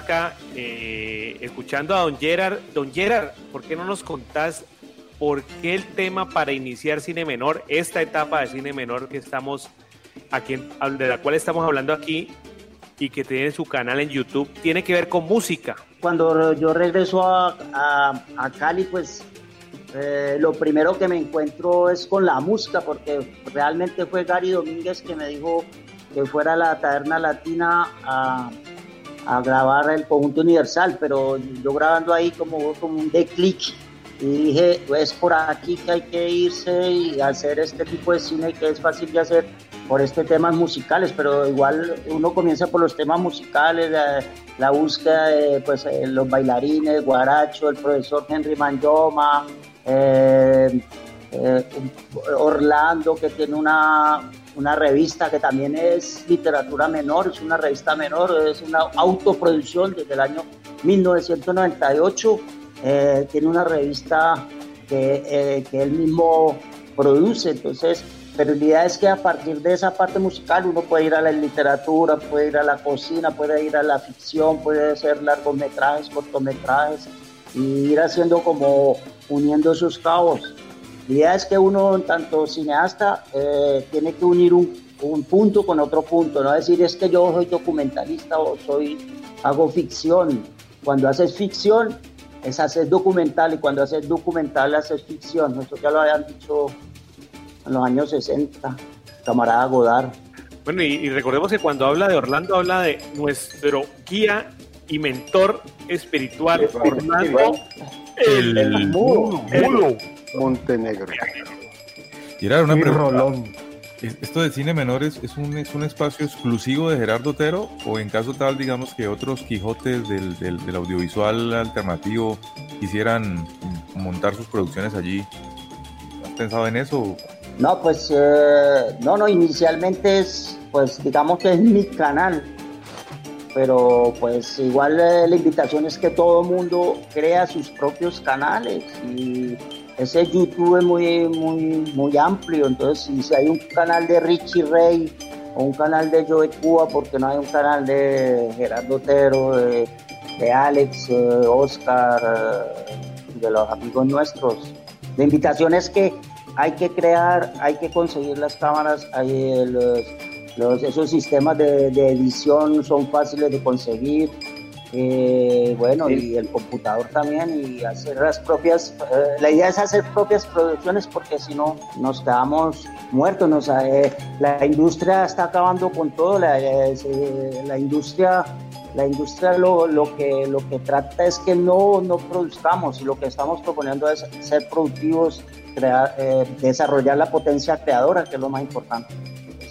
Guataca, eh, escuchando a Don Gerard. Don Gerard, ¿por qué no nos contás por qué el tema para iniciar cine menor, esta etapa de cine menor que estamos aquí, de la cual estamos hablando aquí y que tiene su canal en YouTube, tiene que ver con música? Cuando yo regreso a, a- a Cali, pues eh, lo primero que me encuentro es con la música, porque realmente fue Gary Domínguez que me dijo que fuera a la Taberna Latina a, a grabar el conjunto universal, pero yo grabando ahí como, como un de clic y dije, es por aquí que hay que irse y hacer este tipo de cine que es fácil de hacer por este temas musicales, pero igual uno comienza por los temas musicales, la, la búsqueda de pues, eh, los bailarines, Guaracho, el profesor Henry Manjoma, eh, eh, Orlando, que tiene una, una revista que también es literatura menor, es una revista menor, es una autoproducción desde el año 1998, eh, tiene una revista que, eh, que él mismo produce, entonces, pero la idea es que a partir de esa parte musical uno puede ir a la literatura, puede ir a la cocina, puede ir a la ficción, puede hacer largometrajes, cortometrajes y ir haciendo como uniendo esos cabos. La idea es que uno, tanto cineasta, eh, tiene que unir un, un punto con otro punto, no decir es que yo soy documentalista o soy, hago ficción. Cuando haces ficción, es hacer documental y cuando haces documental, haces ficción. Eso ya lo habían dicho en los años 60, camarada Godard. Bueno, y, y recordemos que cuando habla de Orlando, habla de nuestro guía y mentor espiritual, Orlando el, El mudo. Montenegro. Y era una pregunta. Rolón. ¿es- ¿Esto de cine menores es un, es un espacio exclusivo de Gerardo Otero o en caso tal, digamos, que otros Quijotes del, del- del audiovisual alternativo quisieran montar sus producciones allí? ¿Has pensado en eso? No, pues eh, no, no, inicialmente es, pues digamos que es mi canal, pero pues igual eh, la invitación es que todo mundo crea sus propios canales y ese YouTube es muy, muy, muy amplio, entonces si, hay un canal de Richie Ray o un canal de Joe Cuba, porque no hay un canal de Gerardo Otero, de, Alex, eh, Oscar, eh, de los amigos nuestros. La invitación es que hay que crear, hay que conseguir las cámaras, hay los, los- esos sistemas de, de edición son fáciles de conseguir, eh, bueno, y el computador también, y hacer las propias, eh, la idea es hacer propias producciones porque si no nos quedamos muertos, nos, eh, la industria está acabando con todo, la, eh, la industria la industria lo, lo que, lo que trata es que no, no produzcamos y lo que estamos proponiendo es ser productivos, crear, desarrollar la potencia creadora, que es lo más importante.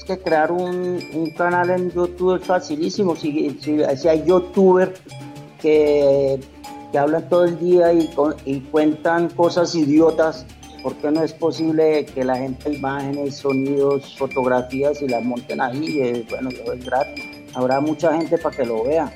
Que crear un, un canal en YouTube es facilísimo. Si, si, hay youtubers que, que hablan todo el día y, con- y cuentan cosas idiotas, ¿por qué no es posible que la gente imágenes, sonidos, fotografías y las monten ahí? Bueno, es gratis. Habrá mucha gente para que lo vea.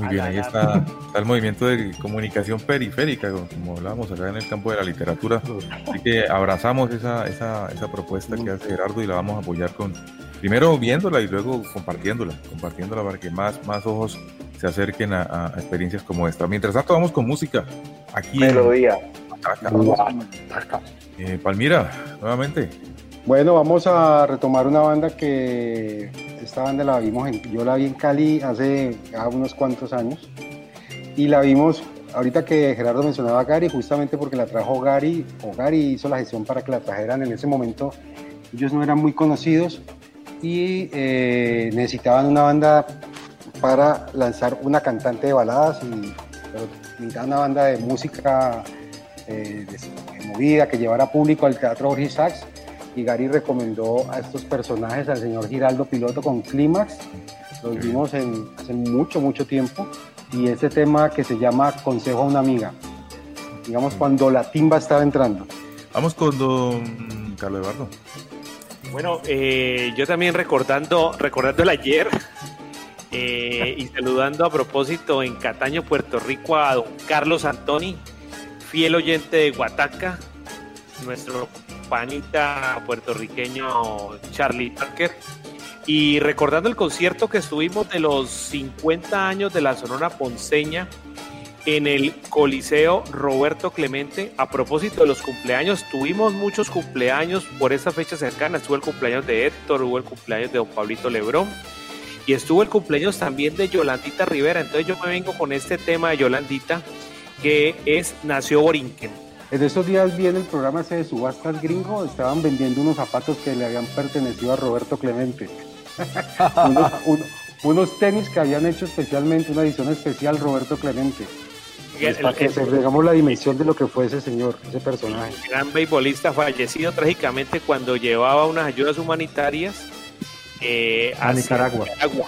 Muy bien, ahí está, está el movimiento de comunicación periférica, como- hablábamos acá en el campo de la literatura. Así que abrazamos esa, esa, esa propuesta que hace Gerardo y la vamos a apoyar con, primero viéndola y luego compartiéndola, compartiéndola para que más, más ojos se acerquen a, a experiencias como esta. Mientras tanto, vamos con música. Aquí en Melodía. Ataca. Eh, Palmira, nuevamente. Bueno, vamos a retomar una banda que esta banda la vimos, en, yo la vi en Cali hace unos cuantos años y la vimos ahorita que Gerardo mencionaba a Gary, justamente porque la trajo Gary, o Gary hizo la gestión para que la trajeran en ese momento. Ellos no eran muy conocidos y eh, necesitaban una banda para lanzar una cantante de baladas y pero una banda de música eh, de movida que llevara público al Teatro Jorge Sachs y Gary recomendó a estos personajes al señor Giraldo Piloto con Clímax. Los vimos en, hace mucho, mucho tiempo. Y ese tema que se llama Consejo a una amiga. Digamos, cuando la timba estaba entrando. Vamos con don Carlos Eduardo. Bueno, eh, yo también recordando, recordando el ayer eh, y saludando a propósito en Cataño, Puerto Rico, a don Carlos Antoni, fiel oyente de Guataca, nuestro panita puertorriqueño Charlie Parker. Y recordando el concierto que estuvimos de los 50 años de la Sonora Ponceña en el Coliseo Roberto Clemente. A propósito de los cumpleaños, tuvimos muchos cumpleaños por esa fecha cercana. Estuvo el cumpleaños de Héctor, hubo el cumpleaños de don Pablito Lebrón y estuvo el cumpleaños también de Yolandita Rivera. Entonces yo me vengo con este tema de Yolandita que es Nació Borinquen. En estos días vi en el programa ese de subastas gringo, estaban vendiendo unos zapatos que le habían pertenecido a Roberto Clemente. unos, un- unos tenis que habían hecho especialmente, una edición especial Roberto Clemente. Pues, El- para que se digamos la dimensión de lo que fue ese señor, ese personaje. gran beisbolista fallecido trágicamente cuando llevaba unas ayudas humanitarias eh, A Nicaragua. Nicaragua.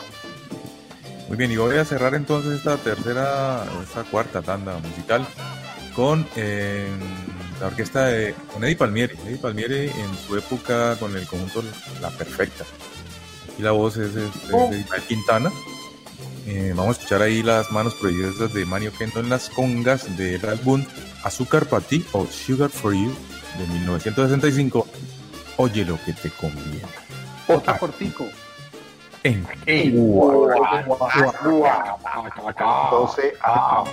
Muy bien, y voy a cerrar entonces esta tercera, esta cuarta tanda musical con eh, la orquesta de con Eddie Palmieri. Eddie Palmieri en su época con el conjunto La Perfecta. Y la voz es, es- es de Quintana. Eh, vamos a escuchar ahí las manos prohibidas de Mario Kendo en las congas del álbum Azúcar para ti o Sugar for You de 1965. Oye lo que te conviene. Otro cortico. En Guataca. 12 a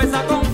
cabeza con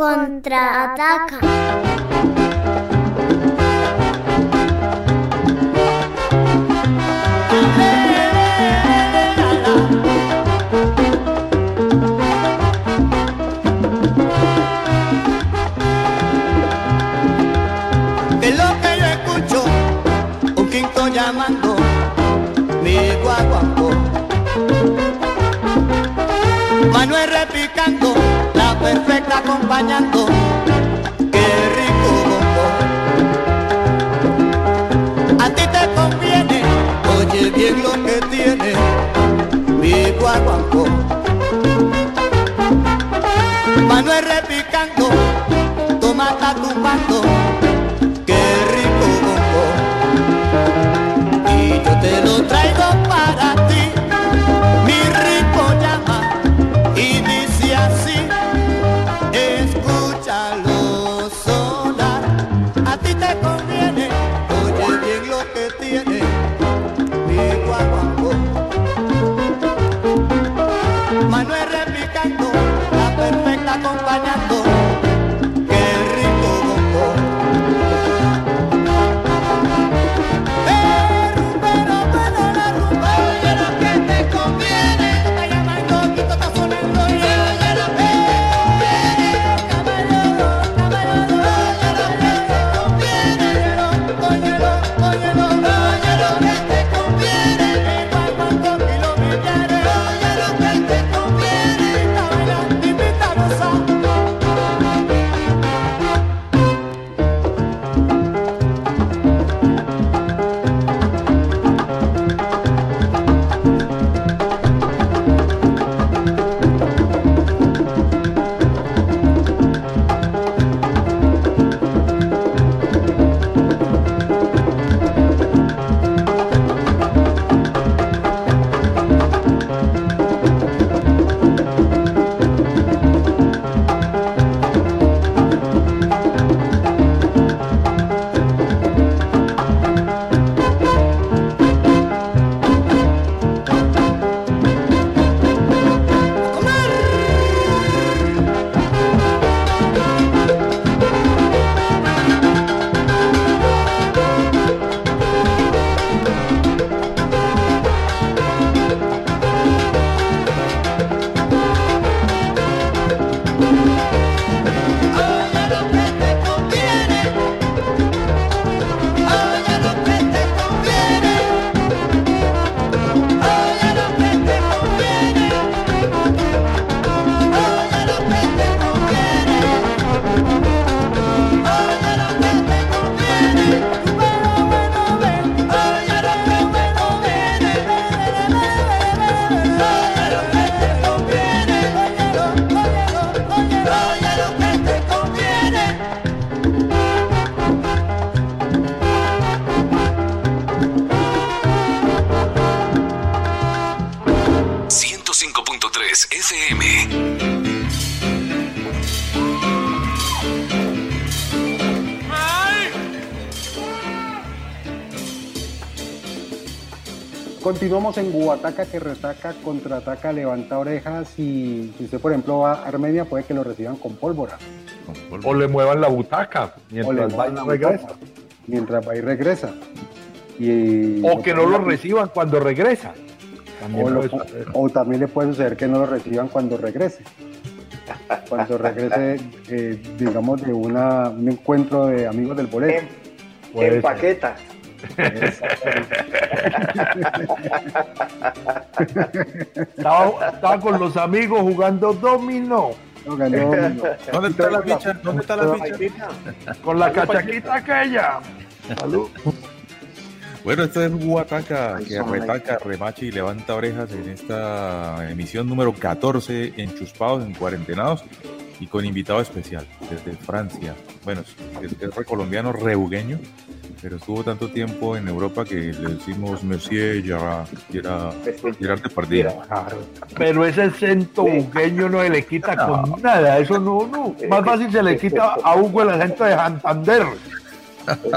contraataca. Continuamos en Guataca que retaca, contraataca, levanta orejas y si usted por ejemplo va a Armenia puede que lo reciban con pólvora. O le muevan la butaca mientras va y regresa. butaca, Mientras va y regresa. Y, O que no lo reciban cuando regresa. También o, lo- también le puede suceder que no lo reciban cuando regrese. Cuando regrese, eh, digamos, de una, un encuentro de amigos del boleto. Puede En ser. Estaba, estaba con los amigos jugando dominó. ¿Dónde está la ficha? ¿Dónde está la ficha? Con la cachaquita aquella. Salud. Bueno, esto es Guataca, que retaca, remacha y levanta orejas en esta emisión número 14 en Chuspados, en Cuarentenados y con invitado especial desde Francia. Bueno, es, es recolombiano, reugueño, pero estuvo tanto tiempo en Europa que le decimos Monsieur Gerard, Gerard, Gerard Depardieu. Pero ese acento bugueño no se le quita con nada. Eso no, no. Más fácil se le quita a Hugo el acento de Santander.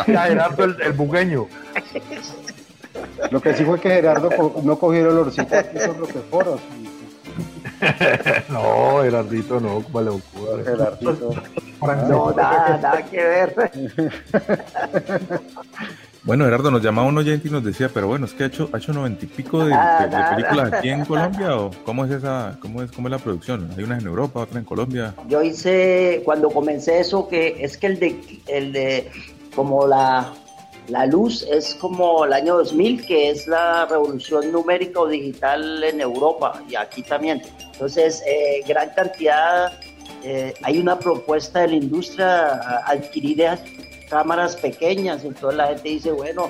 Que Gerardo el, el bugueño. Lo que sí fue que Gerardo no cogió el olorcito aquí son los foros. no, Gerardito no, vale locura. Gerardito. No, nada, nada que ver. Bueno, Gerardo, nos llamaba un oyente y nos decía, pero bueno, es que ha hecho, ha hecho noventa y pico de, de- películas aquí en Colombia, o cómo es esa, cómo es, cómo es la producción? Hay unas en Europa, otras en Colombia. Yo hice, cuando comencé eso, que es que el de, el de como la, la luz es como el año 2000, que es la revolución numérica o digital en Europa y aquí también. Entonces, eh, gran cantidad, eh, hay una propuesta de la industria adquirir cámaras pequeñas, entonces la gente dice, bueno,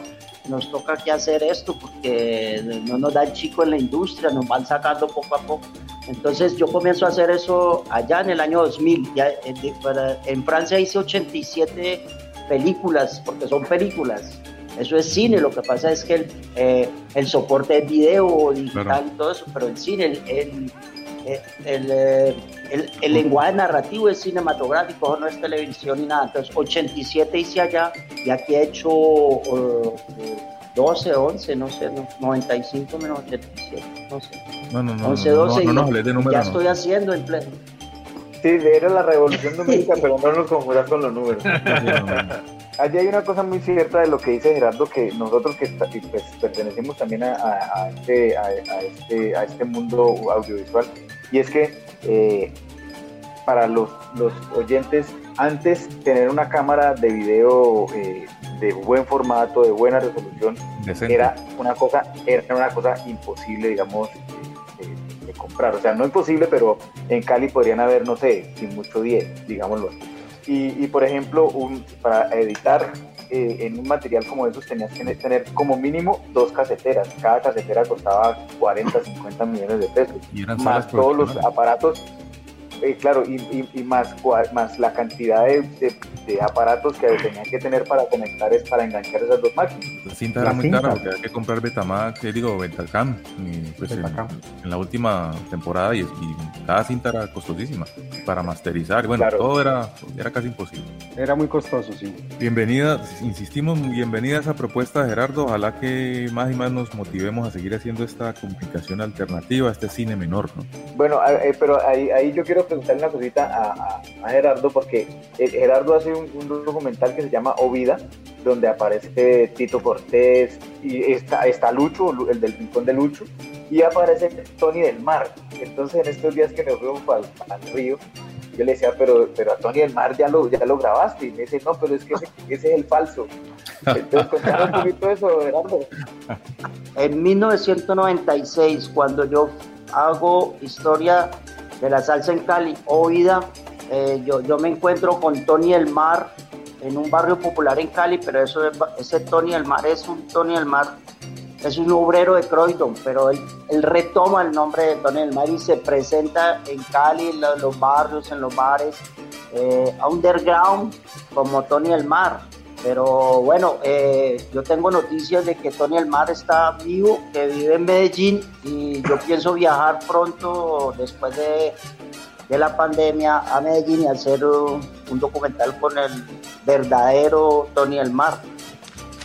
nos toca que hacer esto porque no nos dan chico en la industria, nos van sacando poco a poco. Entonces yo comienzo a hacer eso allá en el año 2000. Ya, eh, de- para- en Francia hice 87 películas, porque son películas. Eso es cine, lo que pasa es que el, eh, el soporte es video, digital Claro. y todo eso, pero el cine, el, el, el, el, eh, el- el lenguaje narrativo es cinematográfico, no es televisión ni nada. Entonces 87 hice allá y aquí he hecho eh, eh, 12, 11, no sé, no, 95 menos 87, no sé. No, no, no, 11, no, 12 no, no, y nos hables de ya no. estoy haciendo en pleno. Sí, era la revolución numérica, pero no nos confundas con los números. Allí hay una cosa muy cierta de lo que dice Gerardo, que nosotros que pues, pertenecemos también a, a- a este, a, a este, a este mundo audiovisual, y es que eh, para los, los oyentes, antes tener una cámara de video eh, de buen formato, de buena resolución, Decente. era una cosa, era una cosa imposible, digamos, de, comprar. O sea, no imposible, pero en Cali podrían haber, no sé, sin mucho 10, digámoslo así. Y, y, por ejemplo, un, para editar eh, en un material como esos tenías que tener como mínimo dos caseteras. Cada casetera costaba 40, 50 millones de pesos. Y eran Más todos los aparatos eh, claro, y, y- y más, la cantidad de, de- de aparatos que tenían que tener para conectar, es para enganchar esas dos máquinas. La cinta era La muy cinta. cara porque había que comprar Betamax, eh, digo, Betacam, pues, en, en la última temporada y, y cada cinta era costosísima para masterizar. Bueno, Claro. todo era, era casi imposible. Era muy costoso, sí. Bienvenida, insistimos, bienvenida a esa propuesta, Gerardo. Ojalá que más y más nos motivemos a seguir haciendo esta comunicación alternativa, este cine menor, ¿no? Bueno, eh, pero ahí, ahí yo quiero preguntarle una cosita a, a- Gerardo, porque eh, Gerardo hace un, documental que se llama Ovida, donde aparece Tito Cortés, y está, está Lucho, Lu- el del rincón de Lucho, y aparece Tony del Mar. Entonces, en estos días que nos fuimos al, al río, yo le decía, pero, pero a Tony del Mar ya lo, ya lo grabaste, y me dice, no, pero es que ese, ese es el falso. Entonces, contanos un poquito eso, Gerardo. En 1996, cuando yo hago historia de la salsa en Cali, oída, eh, yo, yo me encuentro con Tony El Mar en un barrio popular en Cali, pero eso es- ese Tony El Mar es un Tony El Mar, es un obrero de Croydon, pero él, retoma el nombre de Tony El Mar y se presenta en Cali, en lo- los barrios, en los bares, eh, underground como Tony El Mar. Pero bueno, eh, yo tengo noticias de que Tony El Mar está vivo, que vive en Medellín y yo pienso viajar pronto después de, de la pandemia a Medellín y hacer un, un documental con el verdadero Tony El Mar.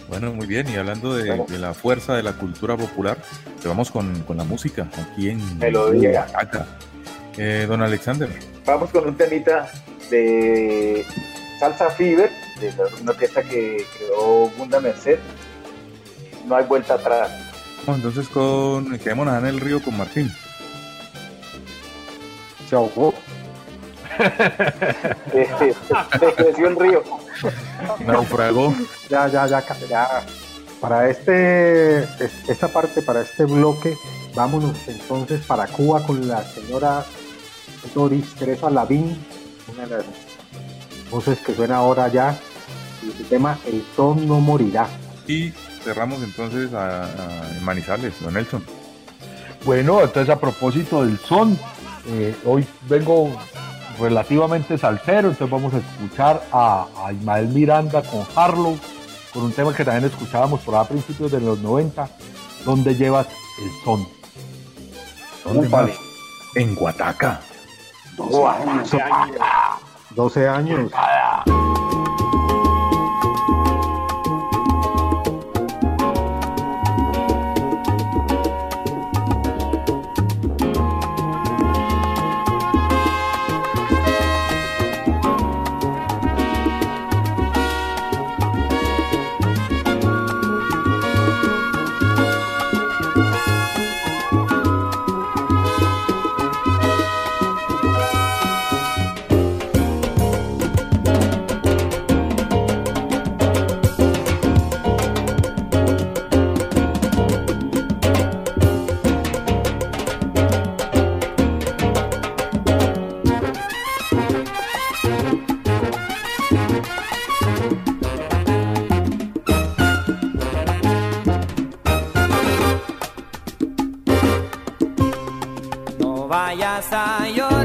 Bueno, muy bien. Y hablando de, de la fuerza de la cultura popular, te vamos con, con la música aquí en Melodía. Acá. Eh, don Alexander. Vamos con un temita de Salsa Fever, de la- una orquesta que creó Gunda Merced. No hay vuelta atrás. Vamos entonces con. Quedémonos en el río con Martín. Se ahogó. Se creció el río. Naufragó. Ya, ya, ya, ya. Para este, es- esta parte, para este bloque, vámonos entonces para Cuba con la señora Doris Teresa Lavín, una de las voces que suena ahora ya, y su tema El ton no morirá. Y cerramos entonces a, a- Manizales, don Nelson. Bueno, entonces a propósito del son, eh, hoy vengo relativamente salsero, entonces vamos a escuchar a, a Ismael Miranda con Harlow, con un tema que también escuchábamos por a principios de los 90, donde llevas el son. ¿Dónde más? En Guataca. 12 años. Vayas a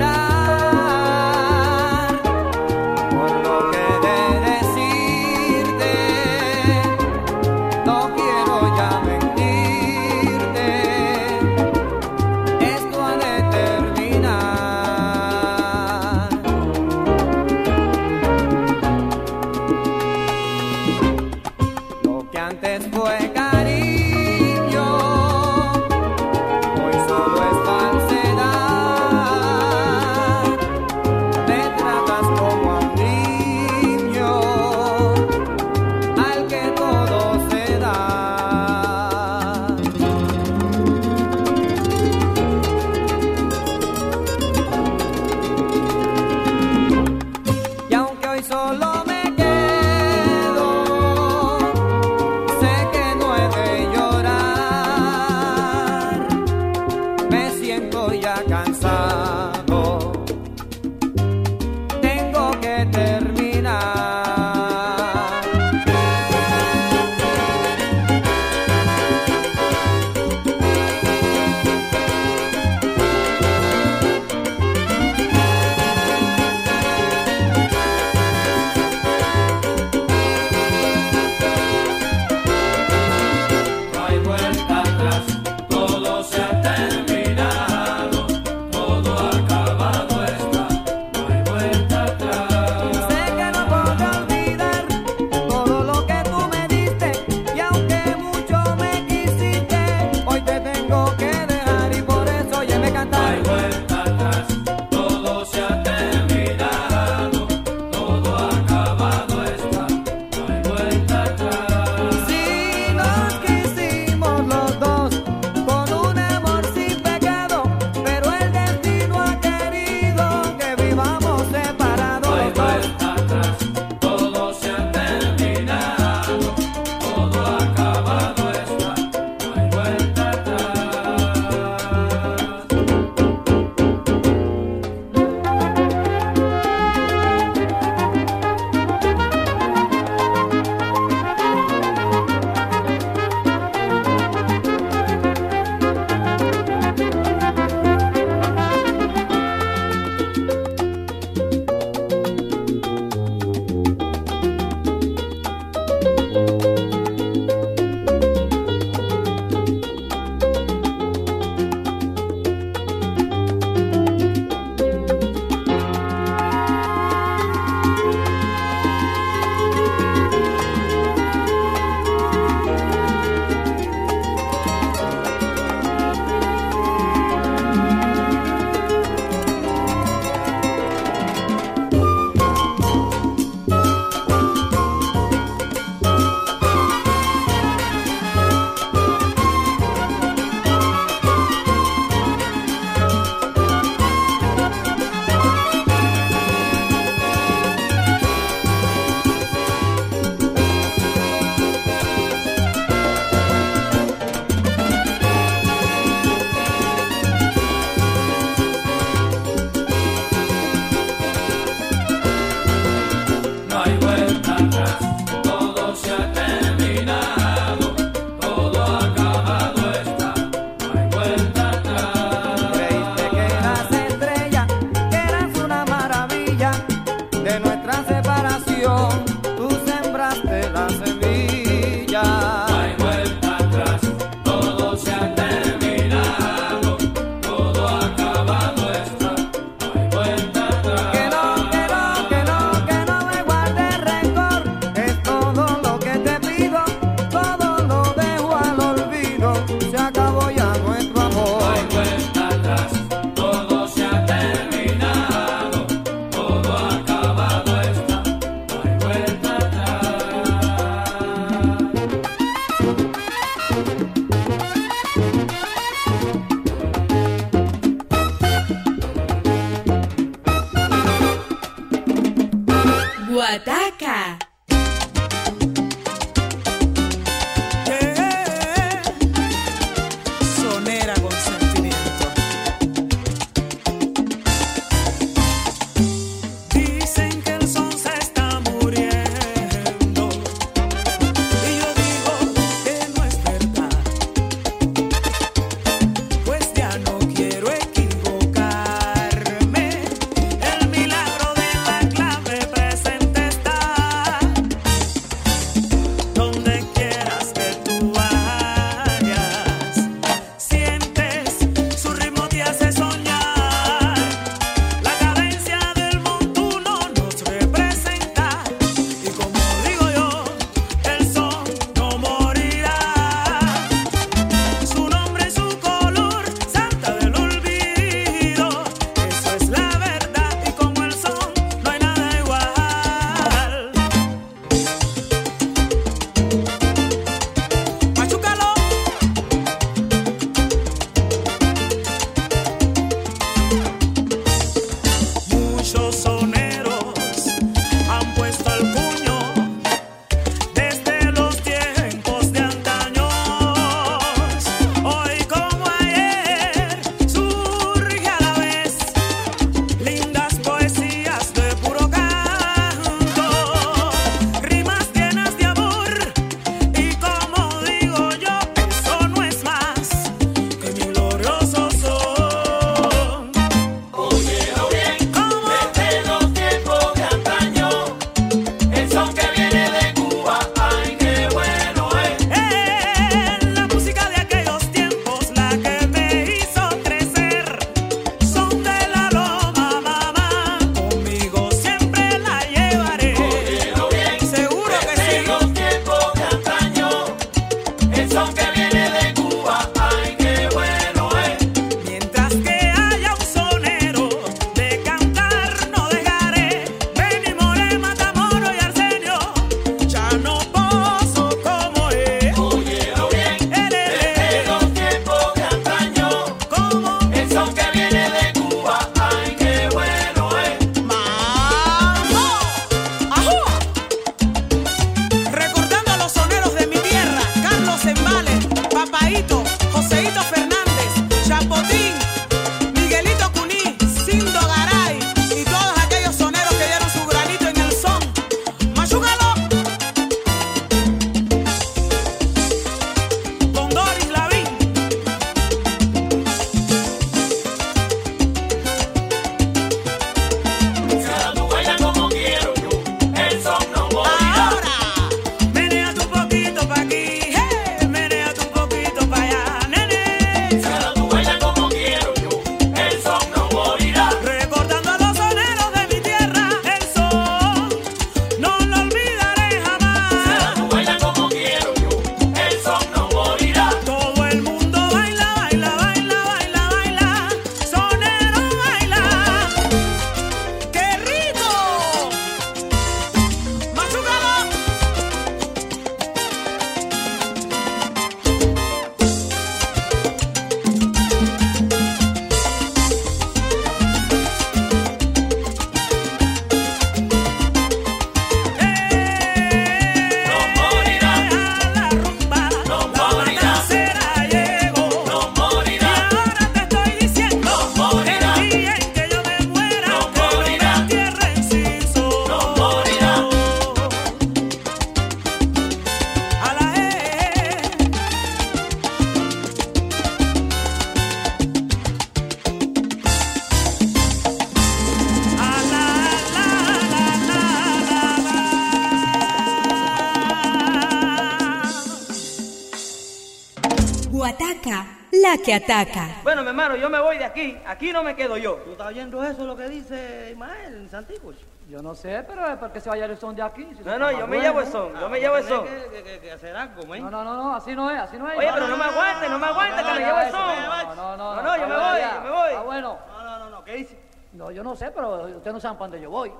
ataca. Bueno, mi hermano, yo me voy de aquí. Aquí no me quedo yo. ¿Tú estás oyendo eso lo que dice Ismael Santiago? Yo no sé, pero es porque se vaya el son de aquí. Si no, no, yo me llevo el son, yo me llevo el ah, son. Que, que, que hacer. No, no, no, así no es, así no es. Oye, pero no, me aguantes, no me aguantes, que me llevo el son. No, no, no, no, yo me voy, yo me voy. Ah, bueno. No, no, no, ¿qué dice? No, yo no sé, pero ustedes no saben para dónde yo voy.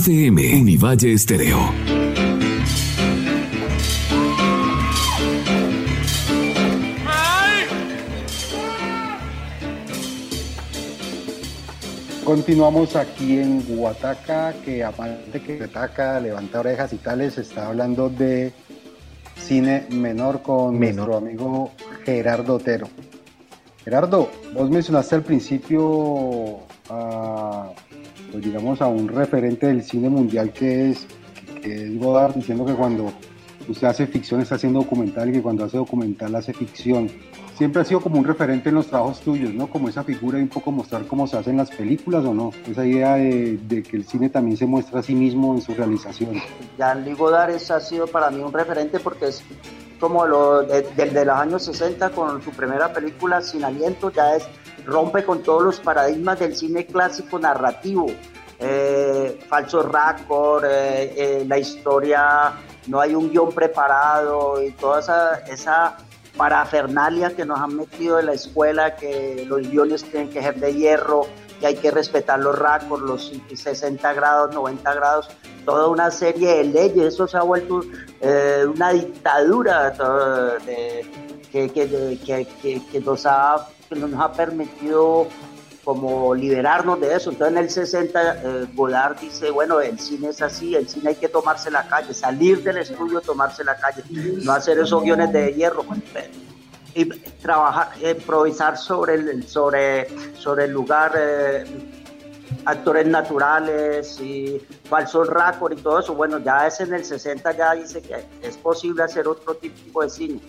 FM Univalle Estéreo. Continuamos aquí en Huataca, que aparte que ataca, levanta orejas y tales, está hablando de cine menor con nuestro amigo Gerardo Otero. Gerardo, vos mencionaste al principio pues digamos, a un referente del cine mundial que es, que es Godard, diciendo que cuando usted hace ficción está haciendo documental y que cuando hace documental hace ficción. Siempre ha sido como un referente en los trabajos tuyos, ¿no? Como esa figura y un poco mostrar cómo se hacen las películas o no. Esa idea de, de que el cine también se muestra a sí mismo en su realización. Jean-Louis Godard es- ha sido para mí un referente porque es como lo de, del de los años 60 con su primera película Sin Aliento, ya es rompe con todos los paradigmas del cine clásico narrativo. Eh, falso récord, eh, eh, la historia, no hay un guion preparado y toda esa, esa parafernalia que nos han metido en la escuela, que los guiones tienen que ser de hierro, que hay que respetar los récords, los 60 grados, 90 grados, toda una serie de leyes, eso se ha vuelto eh, una dictadura de- que- que- que- que nos ha, que nos ha permitido como liberarnos de eso. Entonces en el 60 eh, Godard dice, bueno, el cine es así, el cine hay que tomarse la calle, salir del estudio, tomarse la calle, no hacer esos guiones de hierro. Y trabajar, improvisar sobre el, sobre, sobre el lugar, eh, actores naturales y falsos récord y todo eso. Bueno, ya es en el 60 ya dice que es posible hacer otro tipo de cine.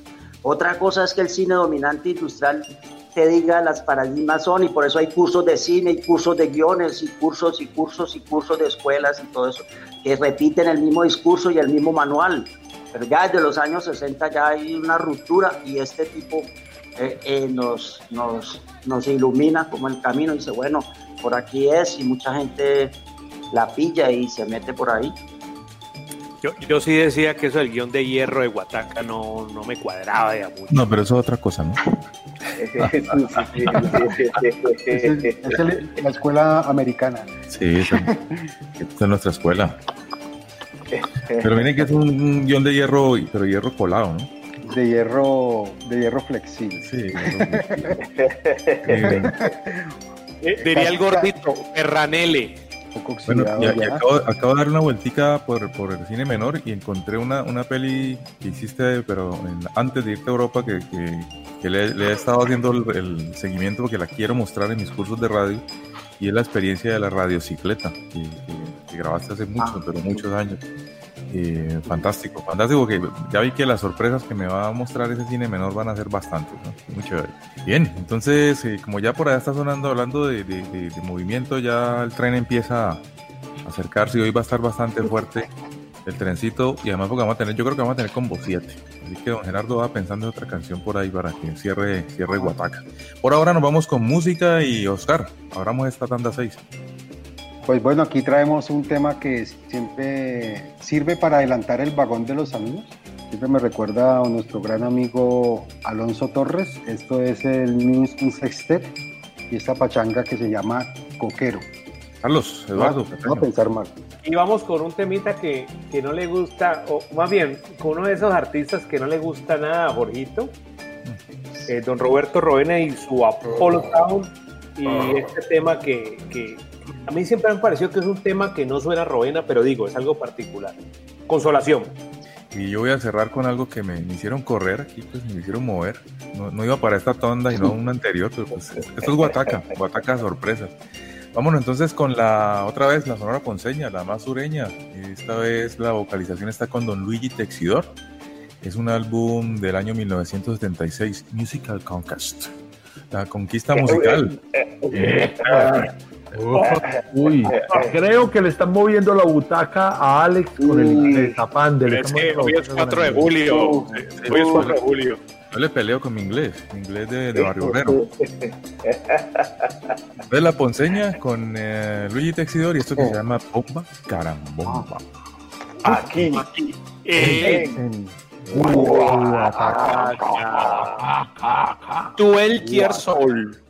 Otra cosa es que el cine dominante industrial te diga las paradigmas son y por eso hay cursos de cine y cursos de guiones y cursos y cursos y cursos de escuelas y todo eso que repiten el mismo discurso y el mismo manual. Ya desde los años 60 ya hay una ruptura y este tipo eh, eh, nos, nos, nos ilumina como el camino y dice, bueno, por aquí es y mucha gente la pilla y se mete por ahí. Yo, yo sí decía que eso del guion de hierro de Guataca no, no me cuadraba de mucho. No, pero eso es otra cosa, ¿no? Es, el- es el- la escuela americana. Sí, esa, esta es nuestra escuela. Pero miren que es un, un guion de hierro, pero hierro colado, ¿no? De hierro, de hierro flexible. Sí. Eh, diría el gordito, Ferranele. Oxidado ya. acabo, acabo de dar una vueltica por, por el cine menor y encontré una, una peli que hiciste, pero en- antes de irte a Europa, que, que- que le, le he estado haciendo el, el seguimiento porque la quiero mostrar en mis cursos de radio, y es la experiencia de la radiocicleta, que, grabaste hace muchos, pero muchos años. Eh, fantástico, fantástico, que ya vi que las sorpresas que me va a mostrar ese cine menor van a ser bastantes, ¿no? Muy chévere. Bien, entonces, eh, como ya por allá está sonando, hablando de, de- de- de movimiento, ya el tren empieza a acercarse y hoy va a estar bastante fuerte el trencito y además porque vamos a tener, yo creo que vamos a tener combo 7. Así que don Gerardo va pensando en otra canción por ahí para que cierre, cierre Guataca. Por ahora nos vamos con música y Oscar, abramos esta tanda 6. Pues bueno, aquí traemos un tema que siempre sirve para adelantar el vagón de los amigos. Siempre me recuerda a nuestro gran amigo Alonso Torres. Esto es el Music Sextet y esta pachanga que se llama Coquero. Carlos, Eduardo. Vamos a pensar mal. Y vamos con un temita que, que no le gusta, o más bien, con uno de esos artistas que no le gusta nada a Jorgito, eh, don Roberto Roena y su Apollo Town, y este tema que, que a mí siempre me ha parecido que es un tema que no suena a Roena, pero digo, es algo particular. Consolación. Y yo voy a cerrar con algo que me, me hicieron correr aquí, pues me hicieron mover. No, no iba para esta tonda y no una anterior, pero pues esto es Guataca, Guataca sorpresa. Vámonos entonces con la otra vez la sonora ponceña, la más sureña. Esta vez la vocalización está con Don Luigi Texidor. Es un álbum del año 1976, Musical Conquest. La conquista musical. Uy, creo que le están moviendo la butaca a Alex con el le Pero es están que moviendo hoy la es butaca 4 con de julio. Hoy es 4 de julio. Yo le peleo con mi inglés, mi inglés de, de Barrio Obrero. Entonces la ponceña con eh, Luigi Texidor y esto que se llama Bomba Carambomba. Aquí. Aquí. Eh, Tueltier Sol.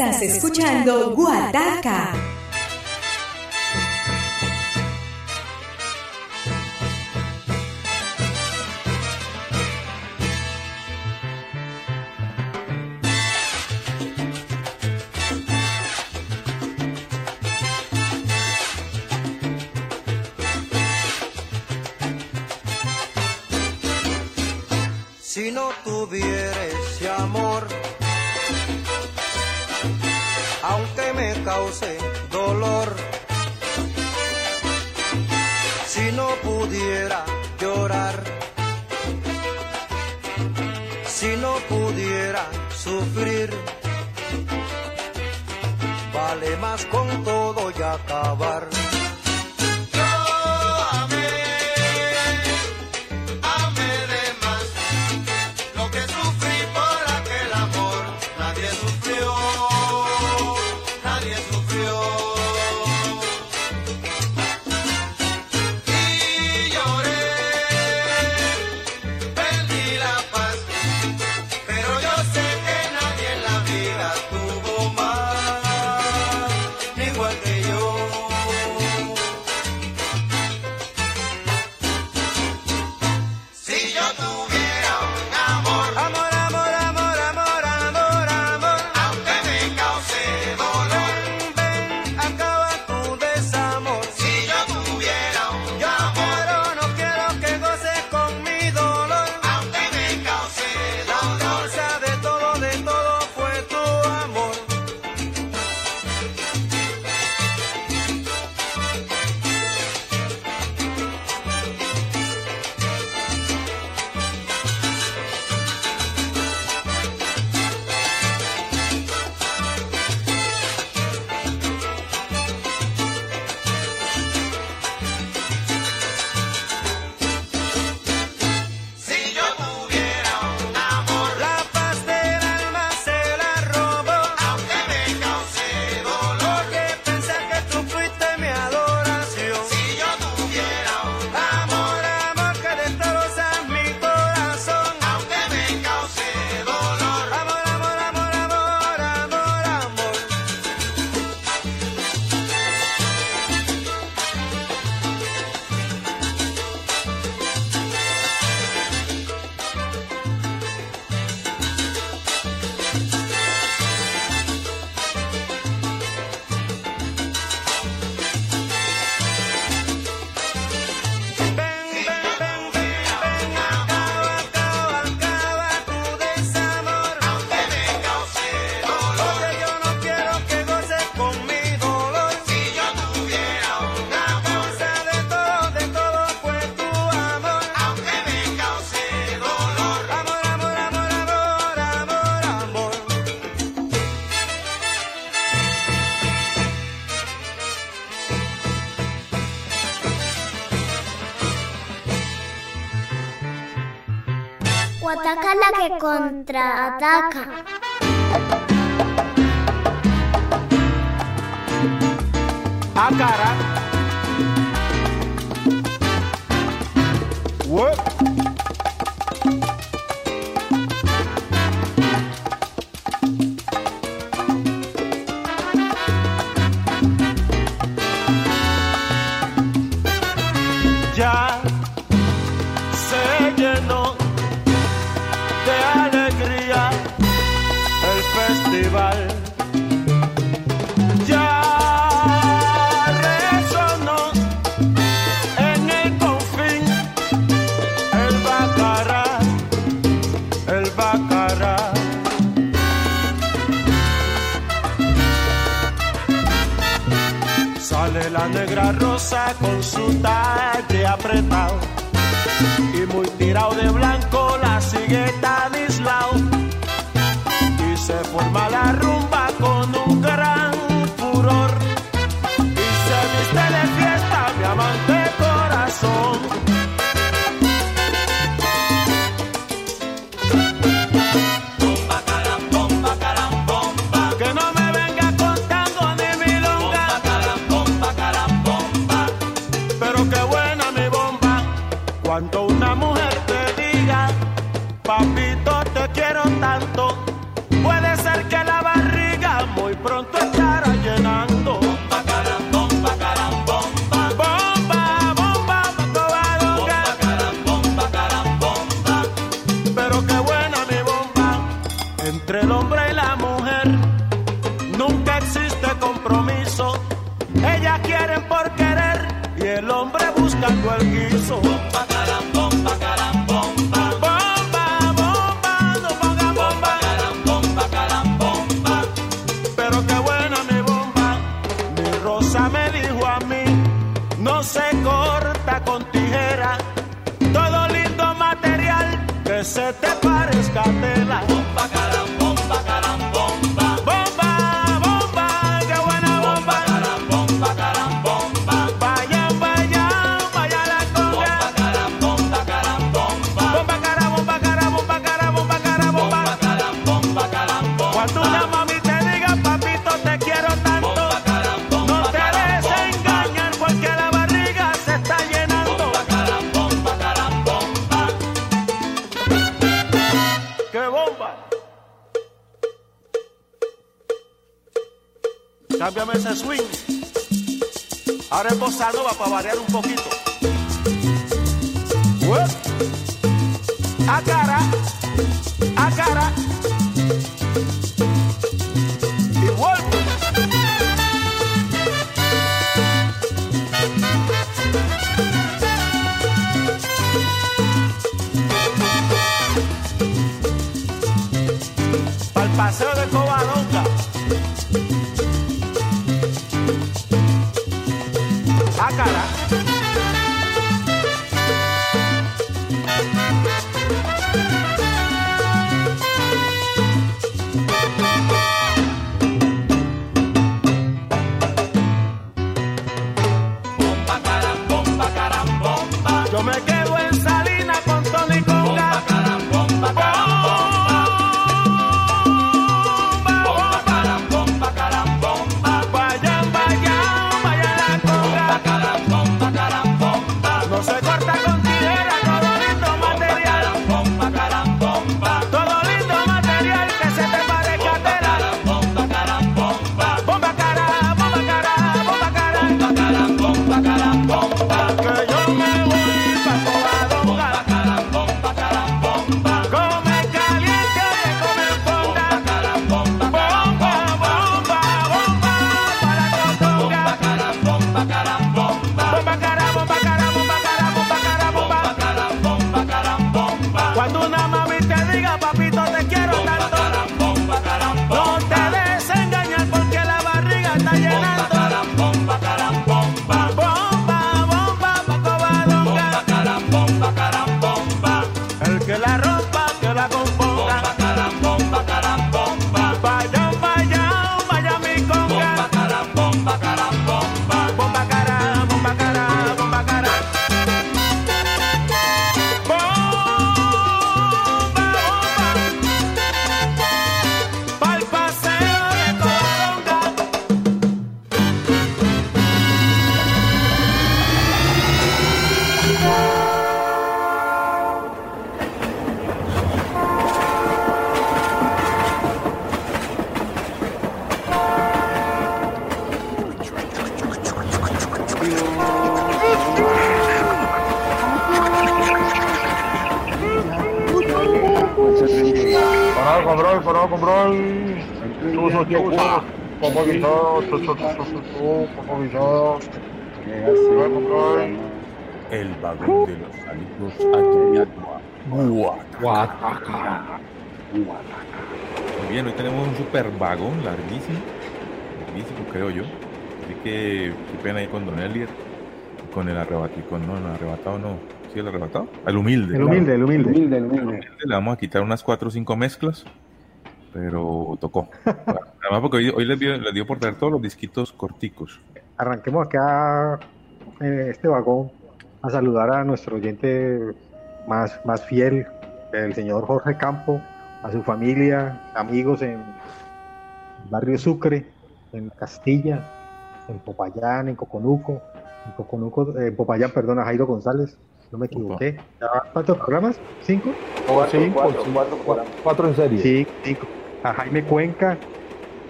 Estás escuchando Guataca. Contraataca. Ah, cara. El con no, el arrebatado no, sí el arrebatado, el humilde. El humilde, el humilde. Humilde, el humilde. Le vamos a quitar unas cuatro o cinco mezclas, pero tocó. Además porque hoy, hoy les, dio, les dio por traer todos los disquitos corticos. Arranquemos acá en este vagón a saludar a nuestro oyente más, más fiel, el señor Jorge Campo, a su familia, amigos en Barrio Sucre, en Castilla, en Popayán, en Coconuco, en Coconuco, eh, en Popayán, perdón, a Jairo González, no me equivoqué. ¿Ya van ¿Cuántos programas? ¿Cinco? Cuatro, Cinco, cuatro, sí. cuatro, cuatro. Cuatro en serie. Sí, cinco. A Jaime Cuenca,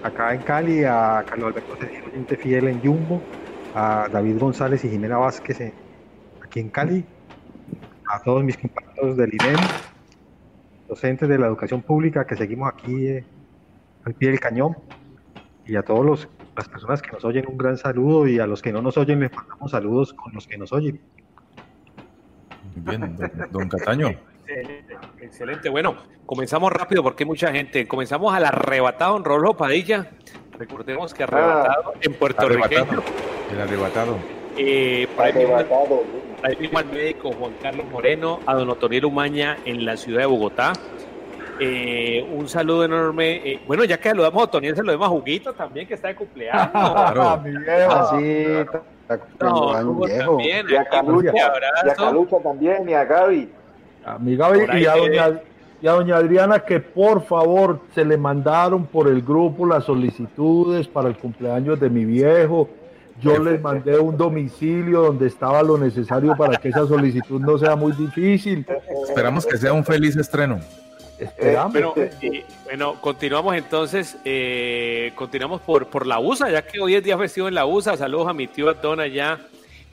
acá en Cali, a Carlos Alberto Cedillo, oyente fiel en Jumbo, a David González y Jimena Vázquez en- aquí en Cali, a todos mis compañeros del INEM, docentes de la educación pública que seguimos aquí eh, al pie del cañón, y a todas las personas que nos oyen un gran saludo y a los que no nos oyen les mandamos saludos con los que nos oyen. Muy bien, don, don Cataño. Excelente, excelente. Bueno, comenzamos rápido porque hay mucha gente. Comenzamos al arrebatado en Rolo Padilla. Recordemos que arrebatado en Puerto Arrebatado. Rico. El arrebatado. Eh, por ahí mismo, por ahí mismo al médico Juan Carlos Moreno, a don Otoniel Umaña en la ciudad de Bogotá. Eh, un saludo enorme. eh, bueno, ya que saludamos a Otoniel, se lo demos a Juguito también, que está de cumpleaños. Claro. Mi viejo. Así, viejo. también. Y a Calucha, un y a. Calucha también, y a Gaby. A mi Gaby y a, doña, y a doña Adriana que por favor se le mandaron por el grupo las solicitudes para el cumpleaños de mi viejo. Yo les mandé un domicilio donde estaba lo necesario para que esa solicitud no sea muy difícil. Esperamos que sea un feliz estreno. Esperamos. Bueno, eh, bueno, continuamos entonces, eh, continuamos por, por la USA, ya que hoy es día festivo en la USA. Saludos a mi tío Don allá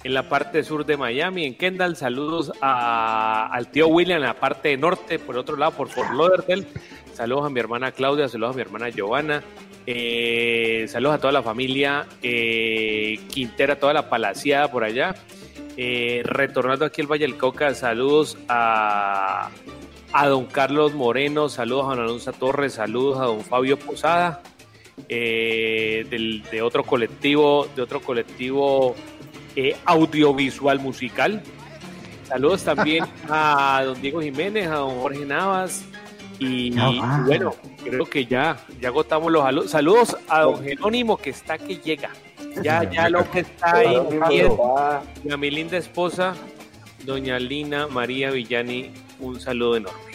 en la parte sur de Miami, en Kendall. Saludos a- al tío William en la parte norte, por otro lado, por Fort Lauderdale. Saludos a mi hermana Claudia, saludos a mi hermana Giovanna. eh, saludos a toda la familia eh, Quintera, toda la palaciada por allá. Eh, retornando aquí al Valle del Cauca, saludos a, a don Carlos Moreno, saludos a don Alonso Torres, saludos a don Fabio Posada, eh, del- de otro colectivo, de otro colectivo eh, audiovisual musical. Saludos también a don Diego Jiménez, a don Jorge Navas. Y Ah. bueno, creo que ya, ya agotamos los saludos. Saludos a don Jerónimo que está que llega. Ya, ya lo que está ahí. Y a mi linda esposa, doña Lina María Villani, un saludo enorme.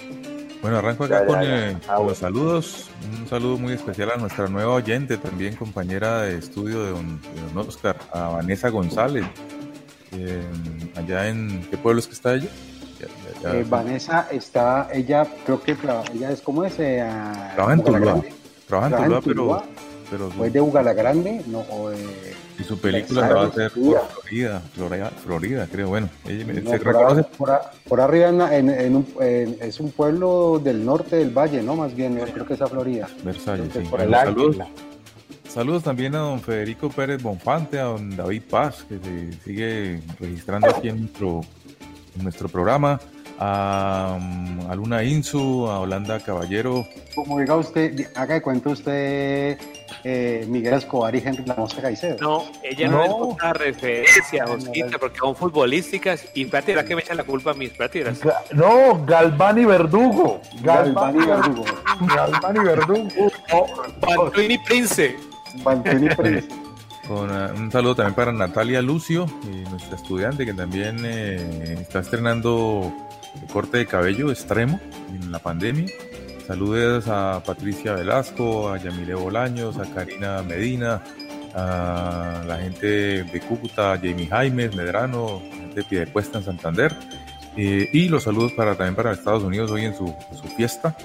Bueno, arranco acá Ya, con, ya. eh, Ah, los saludos. Un saludo muy especial a nuestra nueva oyente, también compañera de estudio de don, de don Oscar, a Vanessa González. eh, allá en. ¿Qué pueblo es que está ella? Ya- Eh, Vanessa está, ella creo que ella es como es, eh, Trabaja en Tuluá. Trabaja en Tuluá, pero, pero ¿O es de Ugalagrande? No, o de... y su película la va a hacer por Florida, Florida, Florida, creo. Bueno, ella me- no, se por, reconoce por arriba en, en- en un, en- es un pueblo del norte del valle, ¿no? Más bien, yo creo que es a Florida. Versalles, sí. por el saludos, saludos también a don Federico Pérez Bonfante, a don David Paz, que se sigue registrando aquí en nuestro, en nuestro programa, a, um, a Luna Insu, a Holanda Caballero, Como diga usted, haga de cuenta usted eh, Miguel Escobar y Henry La Mosca Caicedo. No, ella no, es otra referencia, Josquita, porque son futbolísticas. Y espérate, ¿verdad que me echan la culpa a mis prácticas? No, Galván y Verdugo. Galván y Verdugo. Galván y Verdugo. Bantuini Prince. Bantuini Prince. Con, eh, un saludo también para Natalia Lucio, eh, nuestra estudiante que también eh, está estrenando el corte de cabello extremo en la pandemia. Saludos a Patricia Velasco, a Yamile Bolaños, a Karina Medina, a la gente de Cúcuta, a Jamie Jaimes, Medrano, gente de Piedecuesta en Santander. Eh, y los saludos para, también para Estados Unidos hoy en su, su fiesta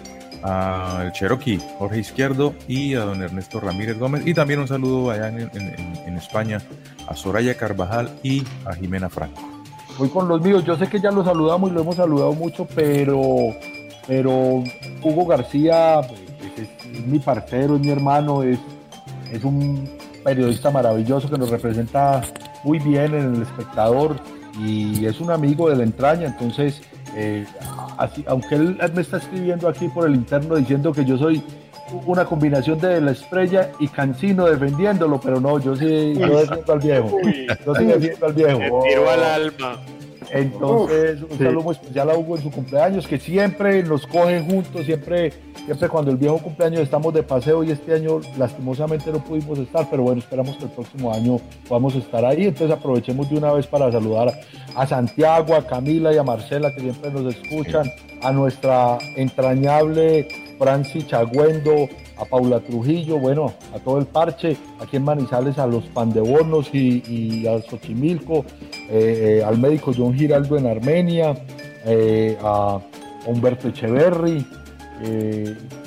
al Cherokee, Jorge Izquierdo y a don Ernesto Ramírez Gómez. Y también un saludo allá en España a Soraya Carvajal y a Jimena Franco. Voy con los míos. Yo sé que ya lo saludamos y lo hemos saludado mucho, pero, pero Hugo García pues, es, mi parcero, es mi hermano, es, es un periodista maravilloso que nos representa muy bien en el espectador y es un amigo de la entraña. Entonces, eh, aunque él me está escribiendo aquí por el interno diciendo que yo soy una combinación de la estrella y Cancino defendiéndolo, pero no, yo sí, yo defiendo al viejo. Yo sí defiendo al viejo. Me al alma. Entonces, un sí. saludo muy especial a Hugo en su cumpleaños, que siempre nos coge juntos, siempre, siempre cuando el viejo cumpleaños estamos de paseo y este año lastimosamente no pudimos estar, pero bueno, esperamos que el próximo año podamos estar ahí. Entonces aprovechemos de una vez para saludar a Santiago, a Camila y a Marcela que siempre nos escuchan, a nuestra entrañable Franci Chagüendo, a Paula Trujillo, bueno, a todo el parche, aquí en Manizales, a los Pandebonos y, y a Xochimilco, eh, eh, al médico John Giraldo en Armenia, eh, a Humberto Echeverry,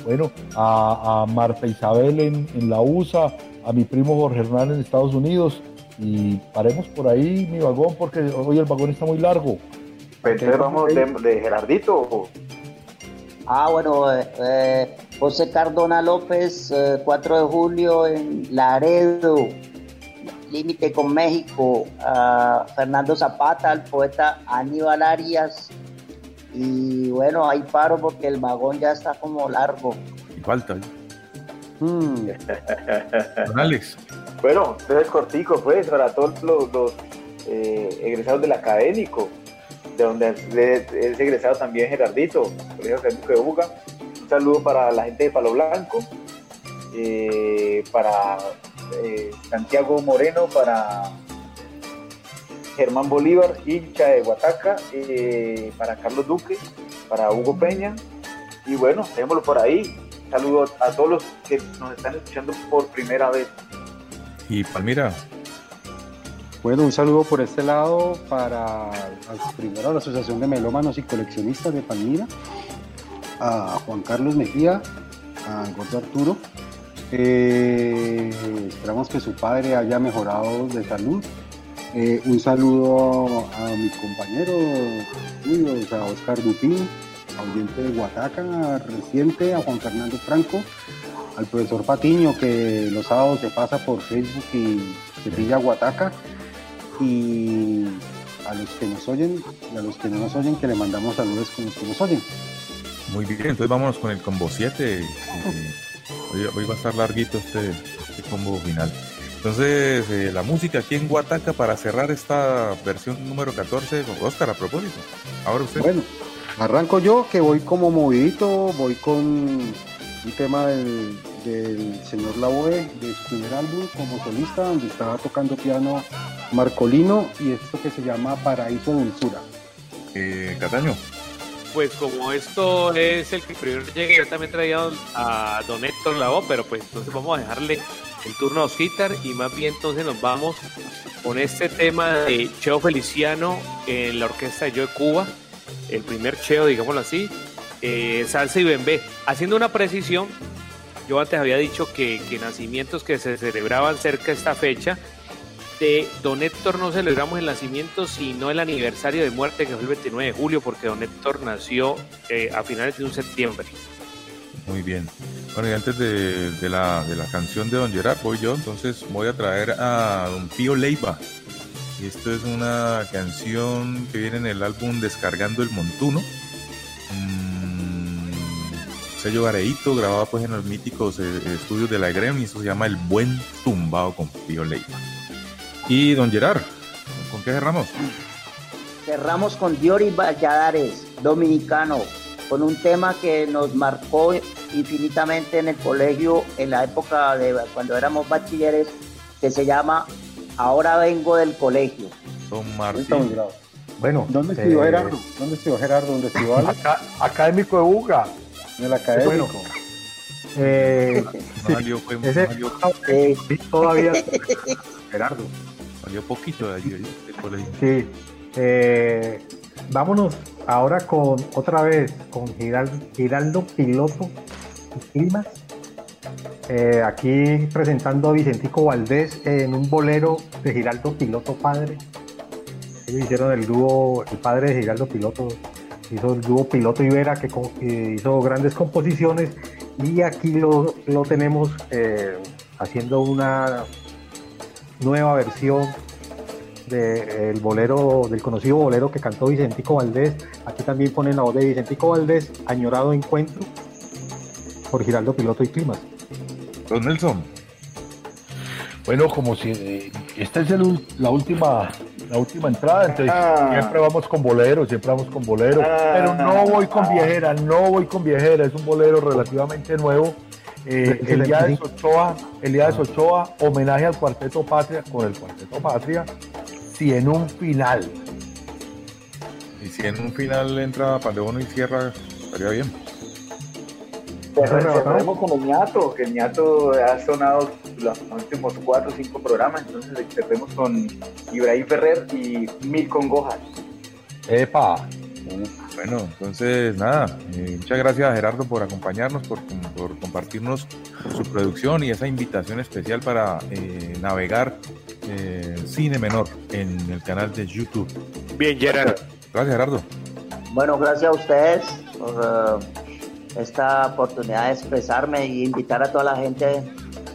bueno, a, a Marta Isabel en, en la USA, a mi primo Jorge Hernán en Estados Unidos, y paremos por ahí mi vagón porque hoy el vagón está muy largo. Vamos de Gerardito. Ah, bueno, eh, eh, José Cardona López, eh, 4 de julio en Laredo, límite con México, a Fernando Zapata, al poeta Aníbal Arias. Y bueno, ahí paro porque el vagón ya está como largo. Y falta. ¿eh? Mm. Don Alex. Bueno, entonces cortico, pues, para todos los, los, eh, egresados del académico, de donde es, es egresado también Gerardito, Colegio Académico de Buga. Un saludo para la gente de Palo Blanco, eh, para eh, Santiago Moreno, para Germán Bolívar, hincha de Huataca, eh, para Carlos Duque, para Hugo Peña. Y bueno, dejémoslo por ahí. Saludos a todos los que nos están escuchando por primera vez. Y Palmira, Bueno, un saludo por este lado para primero a la Asociación de Melómanos y Coleccionistas de Palmira, a Juan Carlos Mejía, a Gordo Arturo. Eh, esperamos que su padre haya mejorado de salud. Eh, un saludo a mi compañero, a Oscar Dupín, oyente de Huataca reciente, a Juan Fernando Franco, al profesor Patiño que los sábados se pasa por Facebook y se pilla Huataca y a los que nos oyen y a los que no nos oyen que le mandamos saludos con los que nos oyen. muy bien, entonces vámonos con el combo 7. eh, Hoy, hoy va a estar larguito este, este combo final. Entonces, eh, la música aquí en Huataca para cerrar esta versión número 14. Oscar, a propósito, ahora usted. Bueno, arranco yo que voy como movidito, voy con un tema del, del señor Lavoe de su primer álbum como solista, donde estaba tocando piano Marcolino y esto que se llama Paraíso Dulzura. Eh, Cataño. Pues como esto es el que primero llegue, yo también traía a Don Héctor Lavoe, pero pues entonces vamos a dejarle el turno a Osquitar y más bien entonces nos vamos con este tema de Cheo Feliciano en la orquesta de Yo de Cuba, el primer Cheo, digámoslo así, eh, salsa y bembé. Haciendo una precisión, yo antes había dicho que, que nacimientos que se celebraban cerca de esta fecha, de Don Héctor no celebramos el nacimiento, sino el aniversario de muerte, que fue el 29 de julio, porque Don Héctor nació eh, a finales de un septiembre. Muy bien. Bueno, y antes de, la, de la canción de Don Gerard, voy yo, entonces voy a traer a Don Pío Leiva. Esto es una canción que viene en el álbum Descargando el Montuno. Sello Gareíto, grabado pues en los míticos eh, estudios de la Grem, y eso se llama El Buen Tumbado con Pío Leiva. Y Don Gerard, ¿con qué cerramos? Cerramos con Diori Valladares, dominicano, con un tema que nos marcó infinitamente en el colegio en la época de cuando éramos bachilleres, que se llama Ahora vengo del colegio. Don bravo. Bueno, ¿Dónde estudió eh, Gerardo? ¿Dónde estudió Gerardo? ¿Dónde estudió académico de Buga. En el académico. Eh, No valió, fue- no sí, todavía Gerardo. valió poquito de allí, colegio. Sí. Eh, vámonos ahora con otra vez con Giraldo, Giraldo Piloto Climas. Eh, aquí presentando a Vicentico Valdés en un bolero de Giraldo Piloto Padre. Ellos hicieron el dúo, el padre de Giraldo Piloto hizo el dúo Piloto Ibera que, hizo grandes composiciones y aquí lo, lo tenemos eh, haciendo una nueva versión del bolero, del conocido bolero que cantó Vicentico Valdés. Aquí también ponen la voz de Vicentico Valdés, Añorado Encuentro. por Giraldo Piloto y Climas. Don Nelson. Bueno, como si eh, esta es la última la última entrada, entonces Ah. siempre vamos con bolero, siempre vamos con bolero, Ah. pero no voy con viejera, no voy con viejera, es un bolero relativamente nuevo. Eh, ¿Es el Elías 25? Ochoa, Elías Ochoa, homenaje al Cuarteto Patria con el Cuarteto Patria, si en un final. Y si en un final entra Pandebono y cierra, estaría bien. Cerremos con el ñato, que el ñato ha sonado los últimos cuatro o cinco programas, entonces cerremos con Ibrahim Ferrer y Mil Congojas. ¡Epa! Bueno, entonces nada, eh, muchas gracias a Gerardo por acompañarnos, por, por compartirnos su producción y esa invitación especial para eh, navegar eh, Cine Menor en el canal de YouTube. Bien, Gerardo. Gracias, Gerardo. Bueno, gracias a ustedes por esta oportunidad de expresarme y invitar a toda la gente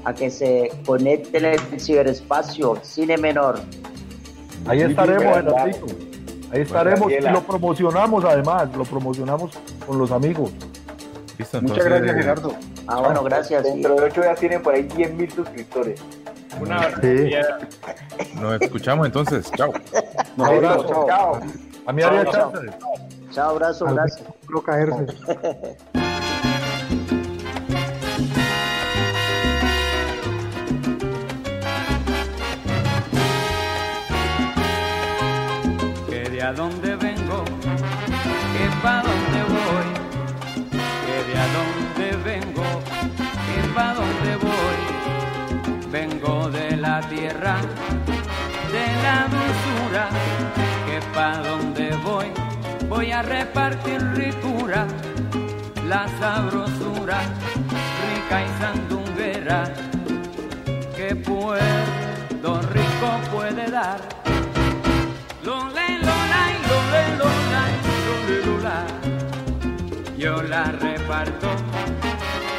a que se conecten en el ciberespacio Cine Menor. Ahí estaremos. Ahí estaremos y lo promocionamos además, lo promocionamos con los amigos. Listo, Muchas gracias, Gerardo. Ah, bueno, gracias. Dentro de ocho días tienen por ahí 10.000 suscriptores. Una Sí. Nos escuchamos entonces. Chao. Un abrazo. Chao. A mí haría Chao, chance. Chao, abrazo, gracias. No caerse. a dónde vengo, que pa' dónde voy, que de a dónde vengo, que pa' dónde voy. Vengo de la tierra, de la dulzura, que pa' dónde voy, voy a repartir ricura, la sabrosura, rica y sandunguera, que Puerto Rico puede dar. Lole, Yo la reparto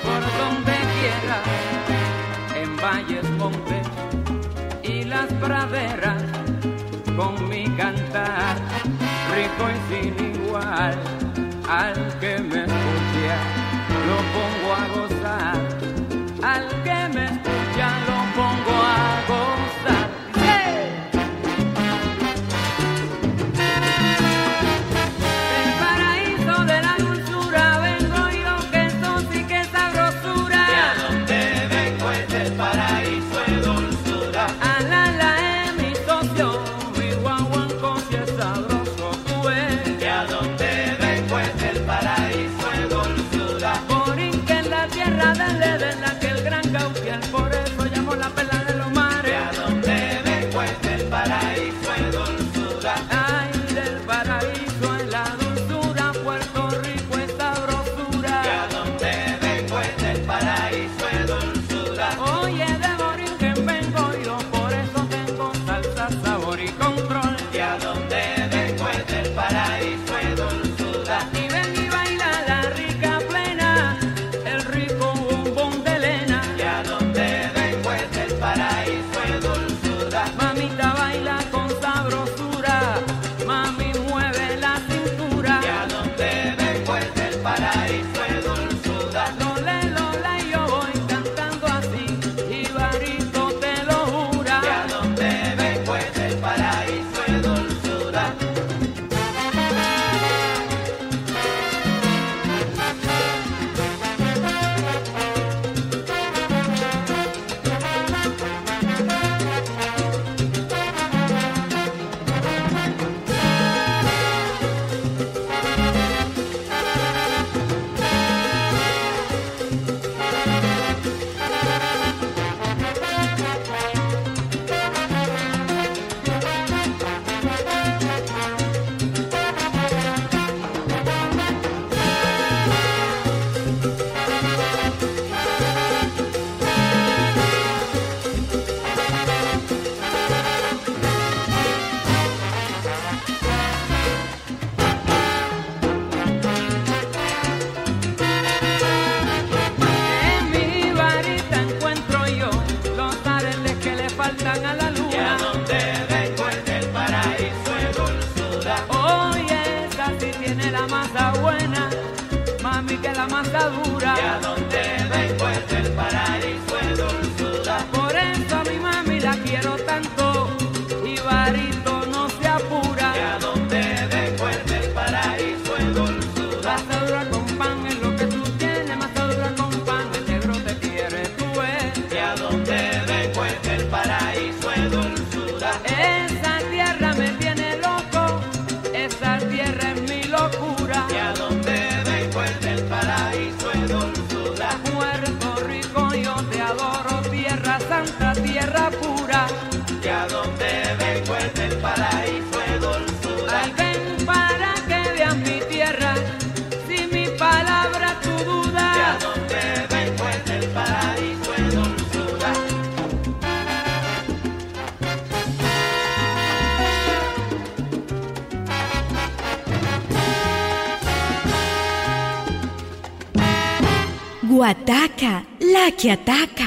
por donde quiera, en valles, montes y las praderas, con mi cantar rico y sin igual. Al que me escucha, lo pongo a gozar. Al que me escucha, ataca.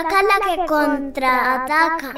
Guataca la que contraataca.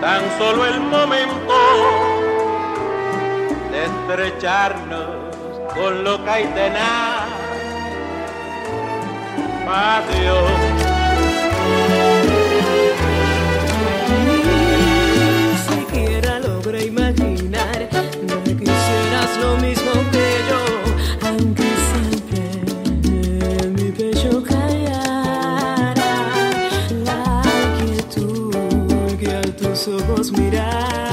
tan solo el momento de estrecharnos con loca y tenaz pasión. mirar.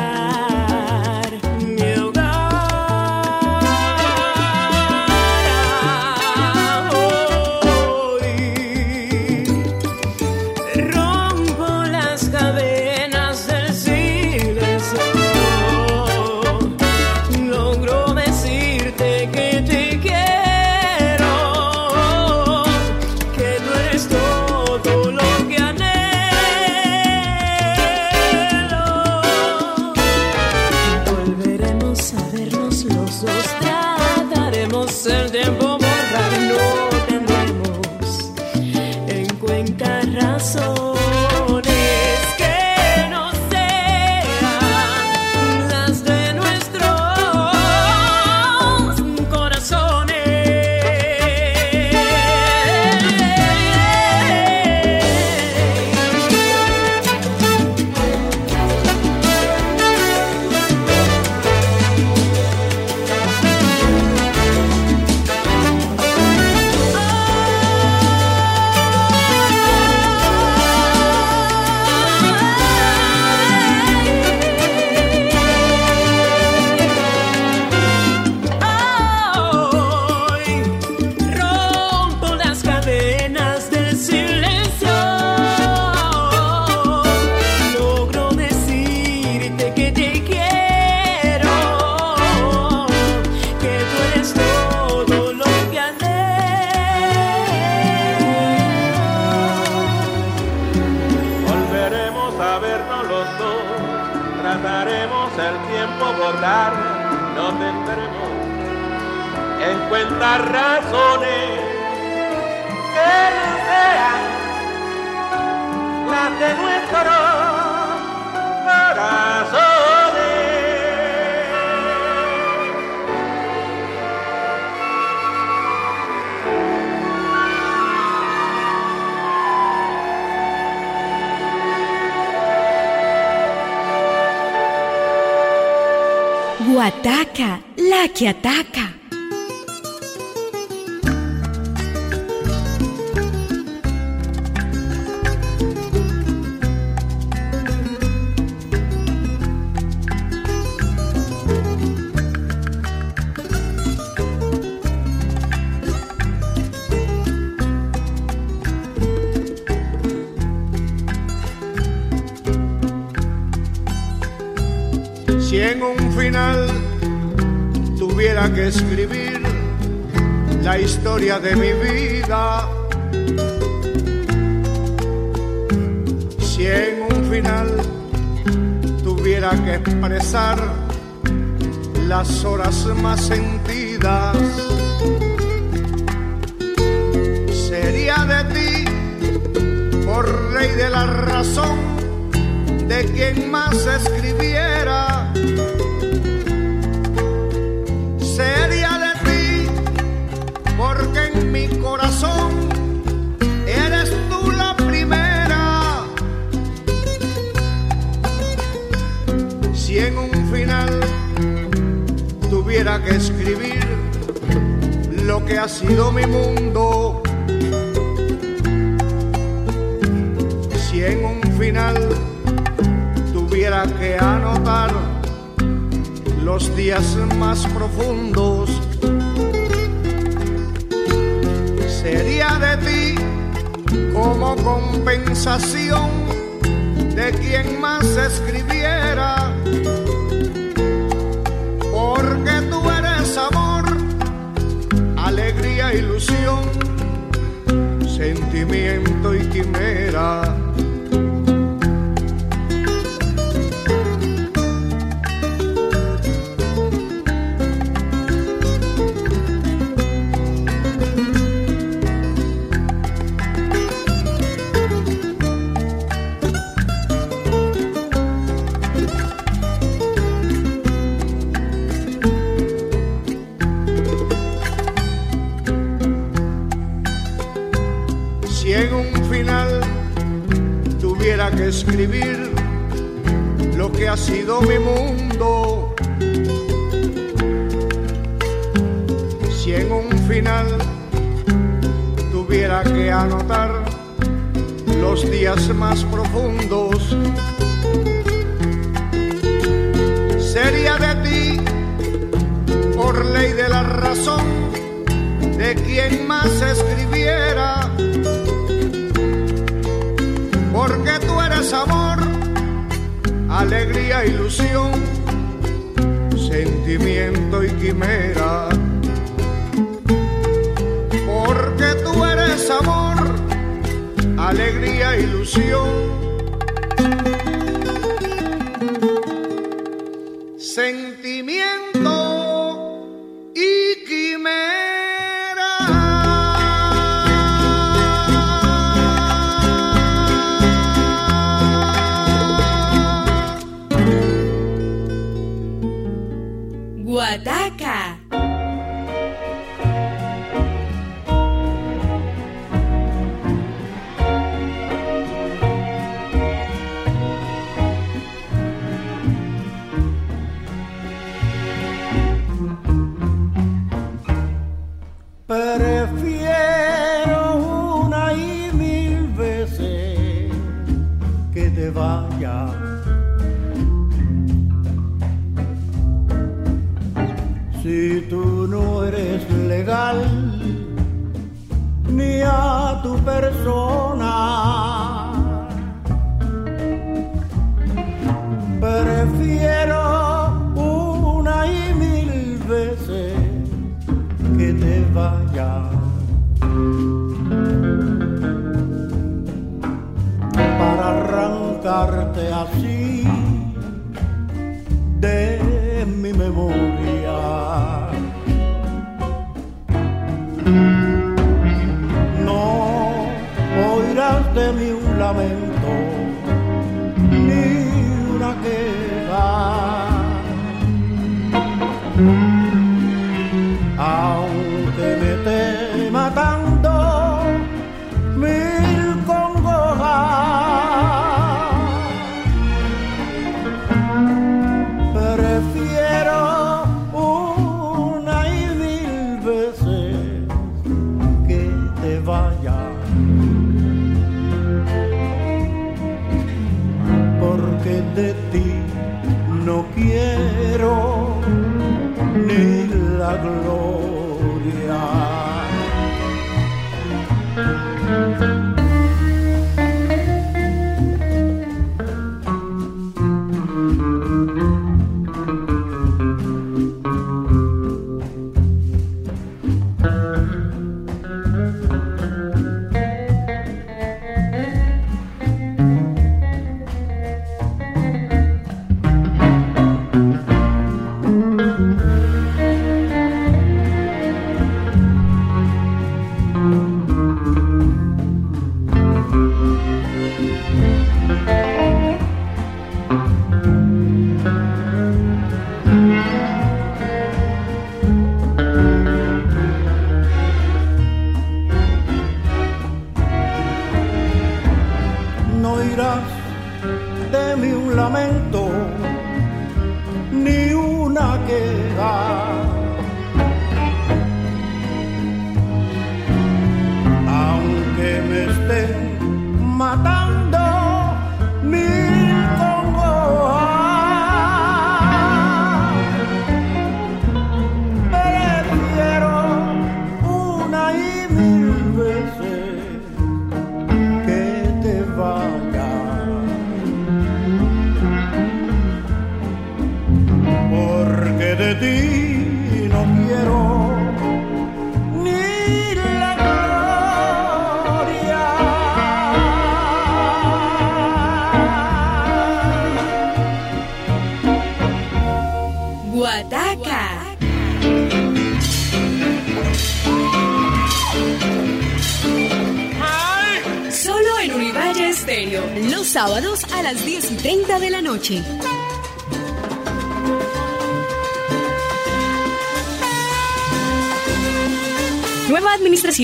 De mi vida, si en un final tuviera que expresar las horas más sentidas, que ha sido mi mundo, si en un final tuviera que anotar los días más profundos, sería de ti como compensación de quien más escribiera, sentimiento y quimera. Sido mi mundo, si en un final tuviera que anotar los días más profundos, sería de ti, por ley de la razón, de quien más escribiera. Porque tú eres amor, alegría, ilusión, sentimiento y quimera. Porque tú eres amor, alegría, ilusión,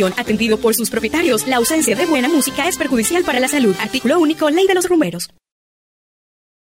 atendido por sus propietarios. La ausencia de buena música es perjudicial para la salud. Artículo único, Ley de los Rumeros.